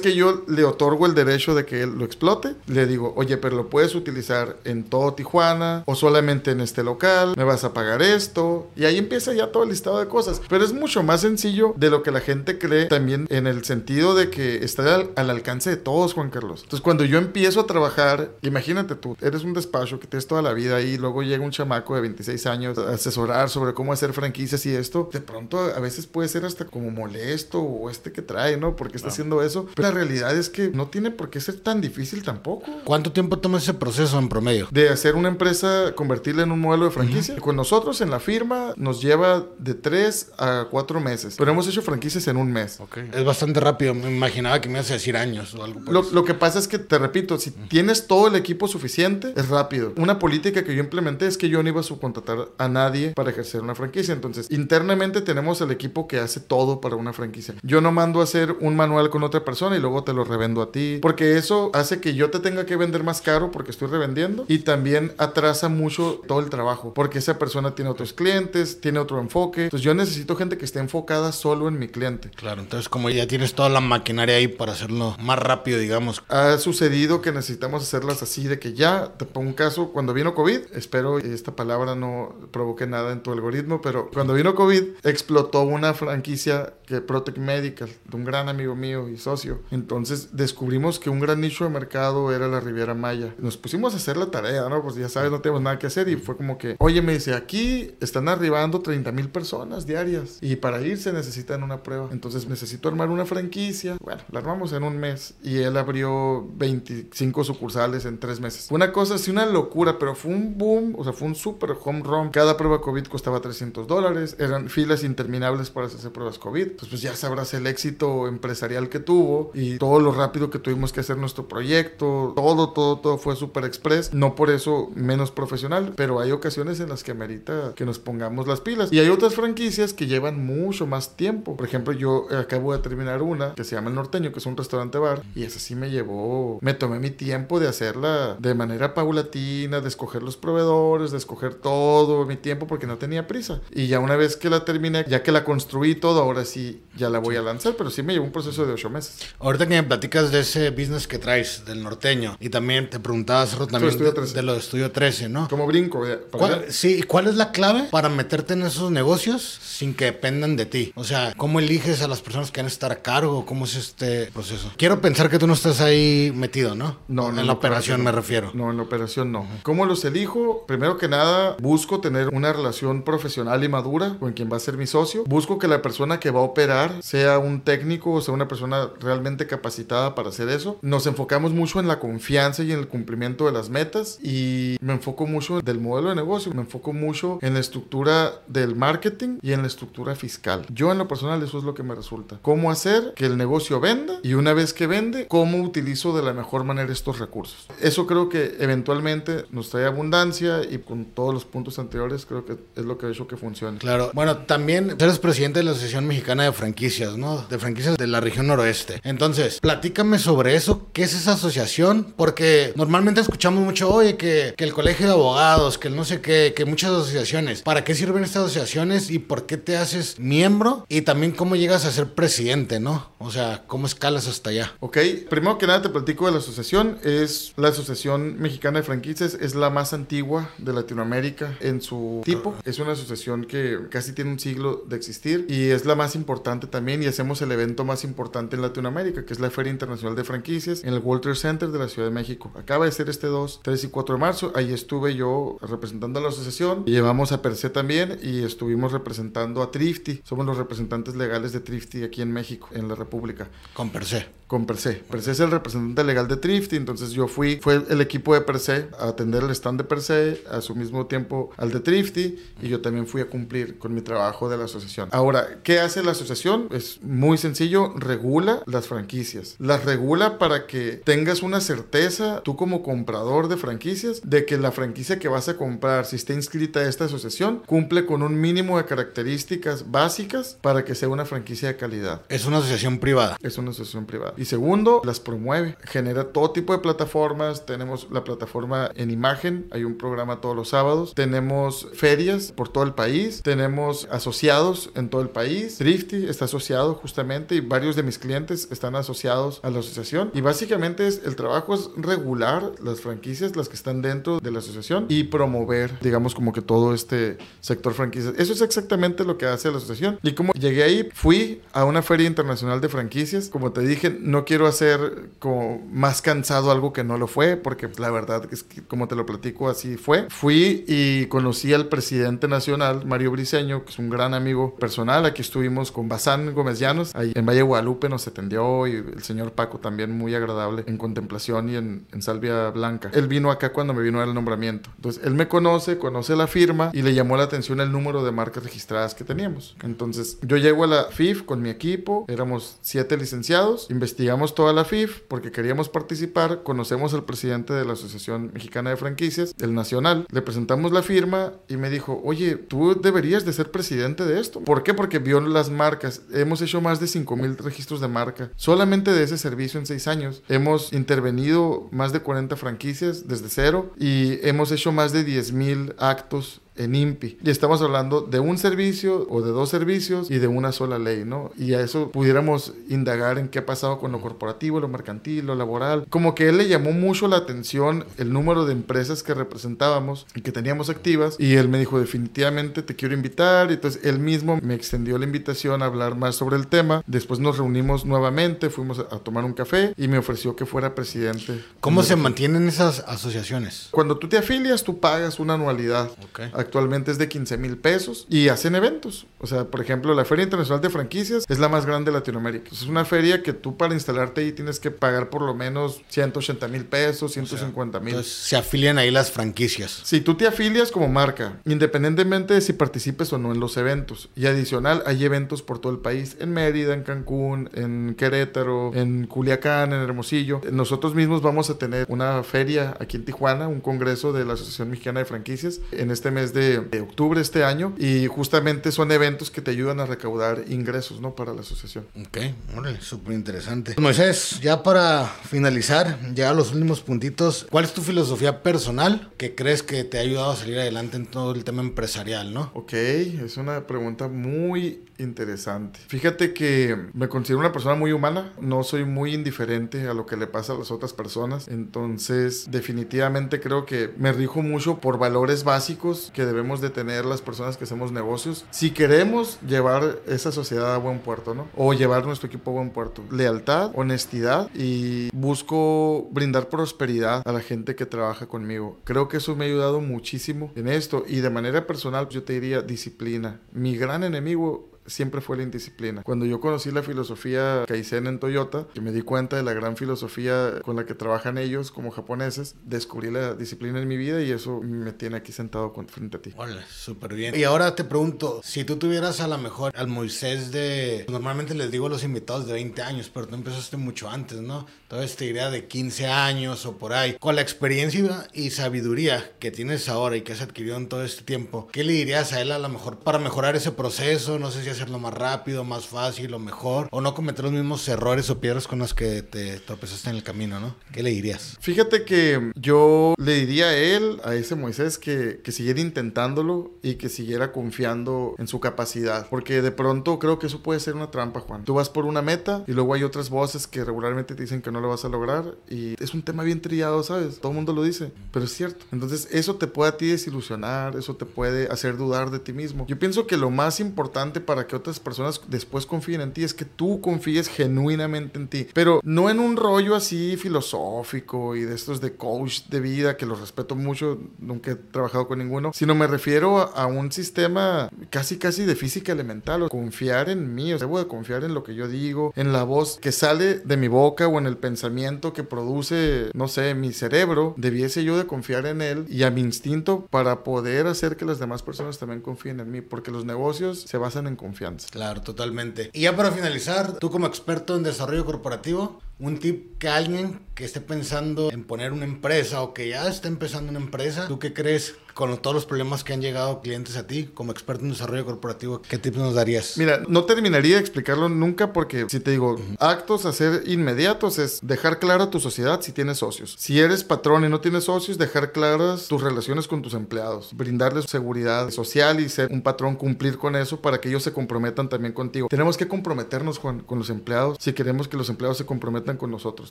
que yo le otorgo el derecho de que él lo explote, le digo, oye, pero lo puedes utilizar en todo Tijuana o solamente en este local, me vas a pagar esto, y ahí empieza ya todo el listado de cosas. Pero es mucho más sencillo de lo que la gente cree también en el sentido de que está al, al alcance de todos, Juan Carlos. Entonces, cuando yo empiezo a trabajar, imagínate tú, eres un despacho que tienes toda la vida ahí, luego llega un chamaco de 26 años a asesorar sobre cómo hacer franquicias y esto, de pronto a veces puede ser hasta como molesto o este que trae, ¿no? Porque está haciendo eso. Pero la realidad es que no tiene por qué ser tan difícil tampoco. ¿Cuánto tiempo toma ese proceso en promedio? De hacer una empresa, convertirla en un modelo de franquicia. Con nosotros en la firma nos lleva de 3 a 4 meses. Pero hemos hecho franquicias en un mes. Es bastante rápido. Me imaginaba que me ibas a decir años o algo por Lo, eso. lo que pasa es que, te repito, si tienes todo el equipo suficiente, es rápido. Una política que yo implementé es que yo no iba a subcontratar a nadie para ejercer una franquicia. Entonces, internamente tenemos el equipo que hace todo para una franquicia. Yo no mando a hacer un manual con otra persona y luego te lo revendo a ti. Porque eso hace que yo te tenga que vender más caro porque estoy revendiendo. Y también atrasa mucho todo el trabajo. Porque esa persona tiene otros clientes, tiene otro enfoque. Entonces, yo necesito gente que esté enfocada solo en mi cliente. Claro. Entonces como ya tienes toda la maquinaria ahí para hacerlo más rápido, digamos. Ha sucedido que necesitamos hacerlas así de que ya, te pongo un caso, cuando vino COVID, espero que esta palabra no provoque nada en tu algoritmo, pero cuando vino COVID explotó una franquicia que Protect Medical, de un gran amigo mío y socio. Entonces descubrimos que un gran nicho de mercado era la Riviera Maya. Nos pusimos a hacer la tarea, ¿no? Pues ya sabes, no tenemos nada que hacer y fue como que, oye, me dice, aquí están arribando 30 mil personas diarias y para irse necesitan una prueba. Entonces necesito armar una franquicia. Bueno, la armamos en un mes y él abrió 25 sucursales en tres meses. Una cosa así, una locura, pero fue un boom, o sea, fue un super home run. Cada prueba COVID costaba 300 dólares, eran filas interminables para hacer pruebas COVID. Pues, pues ya sabrás el éxito empresarial que tuvo y todo lo rápido que tuvimos que hacer nuestro proyecto. Todo, todo, todo fue super express. No por eso menos profesional, pero hay ocasiones en las que amerita que nos pongamos las pilas. Y hay otras franquicias que llevan mucho más tiempo. Por ejemplo, yo acabo de terminar una que se llama El Norteño, que es un restaurante bar, y esa sí me llevó, me tomé mi tiempo de hacerla de manera paulatina, de escoger los proveedores, de escoger todo mi tiempo porque no tenía prisa. Y ya una vez que la terminé, ya que la construí todo, ahora sí ya la voy a lanzar, pero sí me llevó un proceso de ocho meses. Ahorita que me platicas de ese business que traes del norteño y también te preguntabas también de, de, lo de Estudio 13, ¿no? Como brinco. ¿Cuál, sí, ¿cuál es la clave para meterte en esos negocios sin que dependan de ti? O sea, ¿cómo eliges a las personas que van a estar a cargo? ¿Cómo es este proceso? Quiero pensar que tú no estás ahí metido, ¿no? No, en, la operación me refiero. No, en la operación no. ¿Cómo los elijo? Primero que nada, busco tener una relación profesional y madura con quien va a ser mi socio. Busco que la persona que va a operar sea un técnico o sea una persona realmente capacitada para hacer eso. Nos enfocamos mucho en la confianza y en el cumplimiento de las metas y me enfoco mucho del modelo de negocio, me enfoco mucho en la estructura del marketing y en la estructura fiscal. Yo en lo personal eso es lo que me resulta. Cómo hacer que el negocio venda y una vez que vende, cómo utilizo de la mejor manera estos recursos. Eso creo que eventualmente nos trae abundancia y con todos los puntos anteriores creo que es lo que ha hecho que funcione. Claro. Bueno, también eres presidente de la Asociación Mexicana de Franquicias, ¿no? De franquicias de la región noroeste. Entonces, platícame sobre eso. ¿Qué es esa asociación? Porque normalmente escuchamos mucho, oye, que, que el colegio de abogados, que el no sé qué, que muchas asociaciones. ¿Para qué sirven estas asociaciones y por qué te haces miembro? Y también cómo llegas a ser presidente, ¿no? O sea, ¿cómo escalas hasta allá? Ok, primero que nada te platico de la asociación. Es la Asociación Mexicana de Franquicias, es la más antigua de Latinoamérica en su tipo. Es una asociación que casi tiene un siglo de existir y es la más importante también y hacemos el evento más importante en Latinoamérica, que es la Feria Internacional de Franquicias en el Trade Center de la Ciudad de México. Acaba de ser este 2, 3 y 4 de marzo. Ahí estuve yo representando a la asociación. Y llevamos a Perse también y estuvimos representando a Trifty. Somos los representantes legales de Trifty aquí en México, en la República. Con Perse. Con Perse. Perse es el representante legal de Trifty. Entonces yo fui, fue el equipo de Perse a atender el stand de Perse, a su mismo tiempo al de Trifty. Y yo también fui a cumplir con mi trabajo de la asociación. Ahora, ¿qué hace la asociación? Es muy sencillo, regula las franquicias. Las regula para que tengas una certeza, tú como comprador de franquicias, de que la franquicia que vas a comprar, si está inscrita a esta asociación, cumple con un mínimo de características básicas para que sea una franquicia de calidad. Es una asociación privada. Es una asociación privada. Y segundo, las promueve. Genera todo tipo de plataformas. Tenemos la plataforma en imagen. Hay un programa todos los sábados. Tenemos ferias por todo el país. Tenemos asociados en todo el país. Drifty está asociado justamente y varios de mis clientes están asociados a la asociación. Y básicamente es, el trabajo es regular las franquicias, las que están dentro de la asociación y promover, digamos, como que todo este sector franquicias. Eso es exactamente lo que hace la asociación. Y como llegué ahí, fui a una feria internacional de franquicias. Como te dije, no quiero hacer como más cansado algo que no lo fue, porque la verdad es que como te lo platico, así fue. Fui y conocí al presidente nacional, Mario Briseño, que es un gran amigo personal. Aquí estuvimos con Bazán Gómez Llanos, ahí en Valle Guadalupe nos atendió y el señor Paco también muy agradable en contemplación y en, en Salvia Blanca. Él vino acá cuando me vino el nombramiento. Entonces, él me conoce, conoce la firma y le llamó la atención el número de marcas registradas que teníamos. Entonces, yo llego a la FIF con mi equipo, éramos siete licenciados, investigamos toda la FIF porque queríamos participar, conocemos al presidente de la Asociación Mexicana de Franquicias, el nacional, le presentamos la firma y me dijo, oye, tú deberías de ser presidente de esto. ¿Por qué? Porque vio las marcas. Hemos hecho más de 5 mil registros de marca. Solamente de ese servicio en 6 años. Hemos intervenido más de 40 franquicias desde cero y hemos hecho más de 10 mil actos en INPI. Y estamos hablando de un servicio o de dos servicios y de una sola ley, ¿no? Y a eso pudiéramos indagar en qué ha pasado con lo corporativo, lo mercantil, lo laboral. Como que él le llamó mucho la atención el número de empresas que representábamos y que teníamos activas. Y él me dijo, definitivamente te quiero invitar. Y entonces él mismo me extendió la invitación a hablar más sobre el tema. Después nos reunimos nuevamente, fuimos a, a tomar un café y me ofreció que fuera presidente. ¿Cómo se mantienen esas asociaciones? Cuando tú te afilias, tú pagas una anualidad. Ok. Actualmente es de 15 mil pesos y hacen eventos. O sea, por ejemplo, la Feria Internacional de Franquicias es la más grande de Latinoamérica. Es una feria que tú para instalarte ahí tienes que pagar por lo menos 180 mil pesos, 150 mil. Entonces se afilian ahí las franquicias. Si tú te afilias como marca, independientemente de si participes o no en los eventos, y adicional hay eventos por todo el país, en Mérida, en Cancún, en Querétaro, en Culiacán, en Hermosillo. Nosotros mismos vamos a tener una feria aquí en Tijuana, un congreso de la Asociación Mexicana de Franquicias en este mes de, de octubre este año, y justamente son eventos que te ayudan a recaudar ingresos, ¿no? Para la asociación. Ok, órale, súper interesante. Moisés, ya para finalizar, ya los últimos puntitos, ¿cuál es tu filosofía personal que crees que te ha ayudado a salir adelante en todo el tema empresarial, no? Ok, es una pregunta muy interesante. Fíjate que me considero una persona muy humana, no soy muy indiferente a lo que le pasa a las otras personas, entonces definitivamente creo que me rijo mucho por valores básicos que debemos de tener las personas que hacemos negocios. Si queremos llevar esa sociedad a buen puerto, ¿no? O llevar nuestro equipo a buen puerto. Lealtad, honestidad y busco brindar prosperidad a la gente que trabaja conmigo. Creo que eso me ha ayudado muchísimo en esto y de manera personal yo te diría disciplina. Mi gran enemigo siempre fue la indisciplina. Cuando yo conocí la filosofía Kaizen en Toyota, que me di cuenta de la gran filosofía con la que trabajan ellos como japoneses, descubrí la disciplina en mi vida y eso me tiene aquí sentado frente a ti. Órale, súper bien. Y ahora te pregunto, si tú tuvieras a lo mejor al Moisés de... Normalmente les digo a los invitados de 20 años, pero tú empezaste mucho antes, ¿no? Entonces te diría de 15 años o por ahí. Con la experiencia y sabiduría que tienes ahora y que has adquirido en todo este tiempo, ¿qué le dirías a él a lo mejor para mejorar ese proceso? No sé si hacerlo más rápido, más fácil o mejor, o no cometer los mismos errores o piedras con los que te tropezaste en el camino, ¿no? ¿Qué le dirías? Fíjate que yo le diría a él, a ese Moisés, que, que siguiera intentándolo y que siguiera confiando en su capacidad. Porque de pronto creo que eso puede ser una trampa, Juan. Tú vas por una meta y luego hay otras voces que regularmente te dicen que no lo vas a lograr. Y es un tema bien trillado, ¿sabes? Todo el mundo lo dice, pero es cierto. Entonces eso te puede a ti desilusionar, eso te puede hacer dudar de ti mismo. Yo pienso que lo más importante para que otras personas después confíen en ti es que tú confíes genuinamente en ti. Pero no en un rollo así filosófico y de estos de coach de vida, que los respeto mucho, nunca he trabajado con ninguno, sino me refiero a, un sistema casi casi de física elemental, confiar en mí, o sea, debo de confiar en lo que yo digo, en la voz que sale de mi boca o en el pensamiento que produce, no sé, mi cerebro, debiese yo de confiar en él y a mi instinto para poder hacer que las demás personas también confíen en mí, porque los negocios se basan en confianza. Claro, totalmente. Y ya para finalizar, tú como experto en desarrollo corporativo, un tip que alguien que esté pensando en poner una empresa o que ya esté empezando una empresa, ¿tú qué crees con todos los problemas que han llegado clientes a ti como experto en desarrollo corporativo? ¿Qué tips nos darías? Mira, no terminaría de explicarlo nunca porque si te digo, actos a ser inmediatos es dejar clara tu sociedad si tienes socios. Si eres patrón y no tienes socios, dejar claras tus relaciones con tus empleados, brindarles seguridad social y ser un patrón, cumplir con eso para que ellos se comprometan también contigo. Tenemos que comprometernos, Juan, con los empleados si queremos que los empleados se comprometan con nosotros.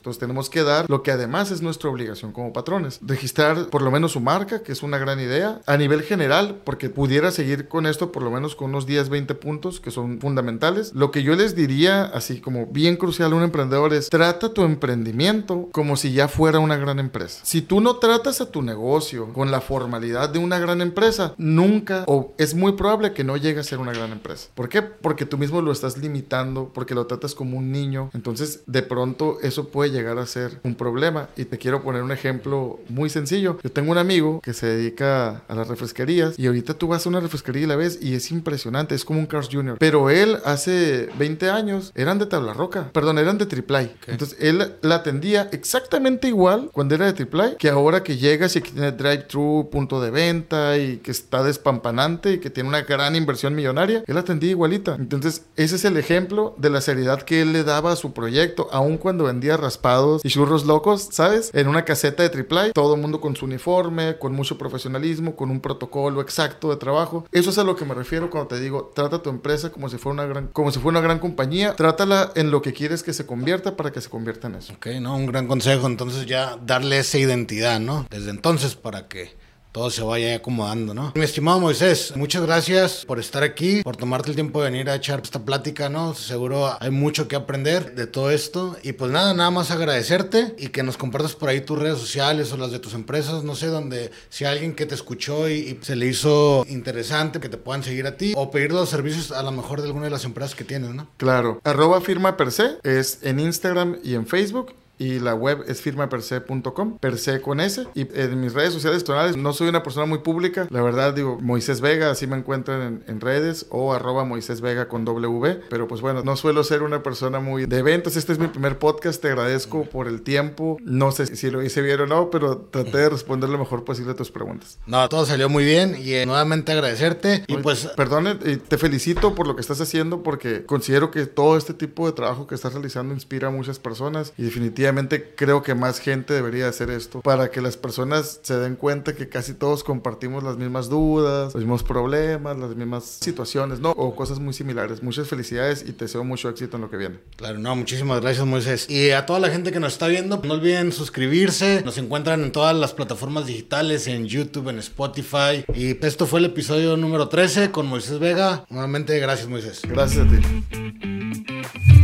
Entonces tenemos que dar lo que además es nuestra obligación como patrones. Registrar por lo menos su marca, que es una gran idea, a nivel general, porque pudiera seguir con esto por lo menos con unos 10, 20 puntos que son fundamentales. Lo que yo les diría, así como bien crucial a un emprendedor, es trata tu emprendimiento como si ya fuera una gran empresa. Si tú no tratas a tu negocio con la formalidad de una gran empresa, nunca o es muy probable que no llegue a ser una gran empresa. ¿Por qué? Porque tú mismo lo estás limitando, porque lo tratas como un niño. Entonces, de pronto eso puede llegar a ser un problema. Y te quiero poner un ejemplo muy sencillo. Yo tengo un amigo que se dedica a las refresquerías y ahorita tú vas a una refresquería y la ves y es impresionante, es como un Cars Jr. Pero él hace 20 años eran de tabla roca, perdón, eran de triple A. Entonces él la atendía exactamente igual cuando era de triple A que ahora que llegas y que tiene drive-thru, punto de venta y que está despampanante y que tiene una gran inversión millonaria. Él atendía igualita. Entonces ese es el ejemplo de la seriedad que él le daba a su proyecto, aun cuando vendía raspados y churros locos, ¿sabes? En una caseta de triple A, todo el mundo con su uniforme, con mucho profesionalismo con un protocolo exacto de trabajo. Eso es a lo que me refiero cuando te digo, trata tu empresa como si fuera una gran, como si fuera una gran compañía, trátala en lo que quieres que se convierta para que se convierta en eso. Ok, no, un gran consejo, entonces ya darle esa identidad, ¿no? Desde entonces para que todo se vaya acomodando, ¿no? Mi estimado Moisés, muchas gracias por estar aquí, por tomarte el tiempo de venir a echar esta plática, ¿no? Seguro hay mucho que aprender de todo esto. Y pues nada, nada más agradecerte y que nos compartas por ahí tus redes sociales o las de tus empresas, no sé, donde si alguien que te escuchó y, se le hizo interesante que te puedan seguir a ti o pedir los servicios a lo mejor de alguna de las empresas que tienes, ¿no? Claro, arroba firma per se es en Instagram y en Facebook y la web es firmaperse.com, perse con S. Y en mis redes sociales tonales no soy una persona muy pública, la verdad digo Moisés Vega, así me encuentran en, redes o arroba Moisés Vega con W, pero pues bueno, no suelo ser una persona muy de eventos, este es mi primer podcast, te agradezco por el tiempo, no sé si lo hice bien o no, pero traté de responder lo mejor posible a tus preguntas. No, todo salió muy bien y eh, nuevamente agradecerte. Y pues... Perdone, te felicito por lo que estás haciendo porque considero que todo este tipo de trabajo que estás realizando inspira a muchas personas y definitivamente creo que más gente debería hacer esto para que las personas se den cuenta que casi todos compartimos las mismas dudas, los mismos problemas, las mismas situaciones, ¿no? O cosas muy similares. Muchas felicidades y te deseo mucho éxito en lo que viene. Claro, no, muchísimas gracias Moisés. Y a toda la gente que nos está viendo, no olviden suscribirse. Nos encuentran en todas las plataformas digitales, en YouTube, en Spotify. Y esto fue el episodio número 13 con Moisés Vega. Nuevamente, gracias Moisés. Gracias a ti.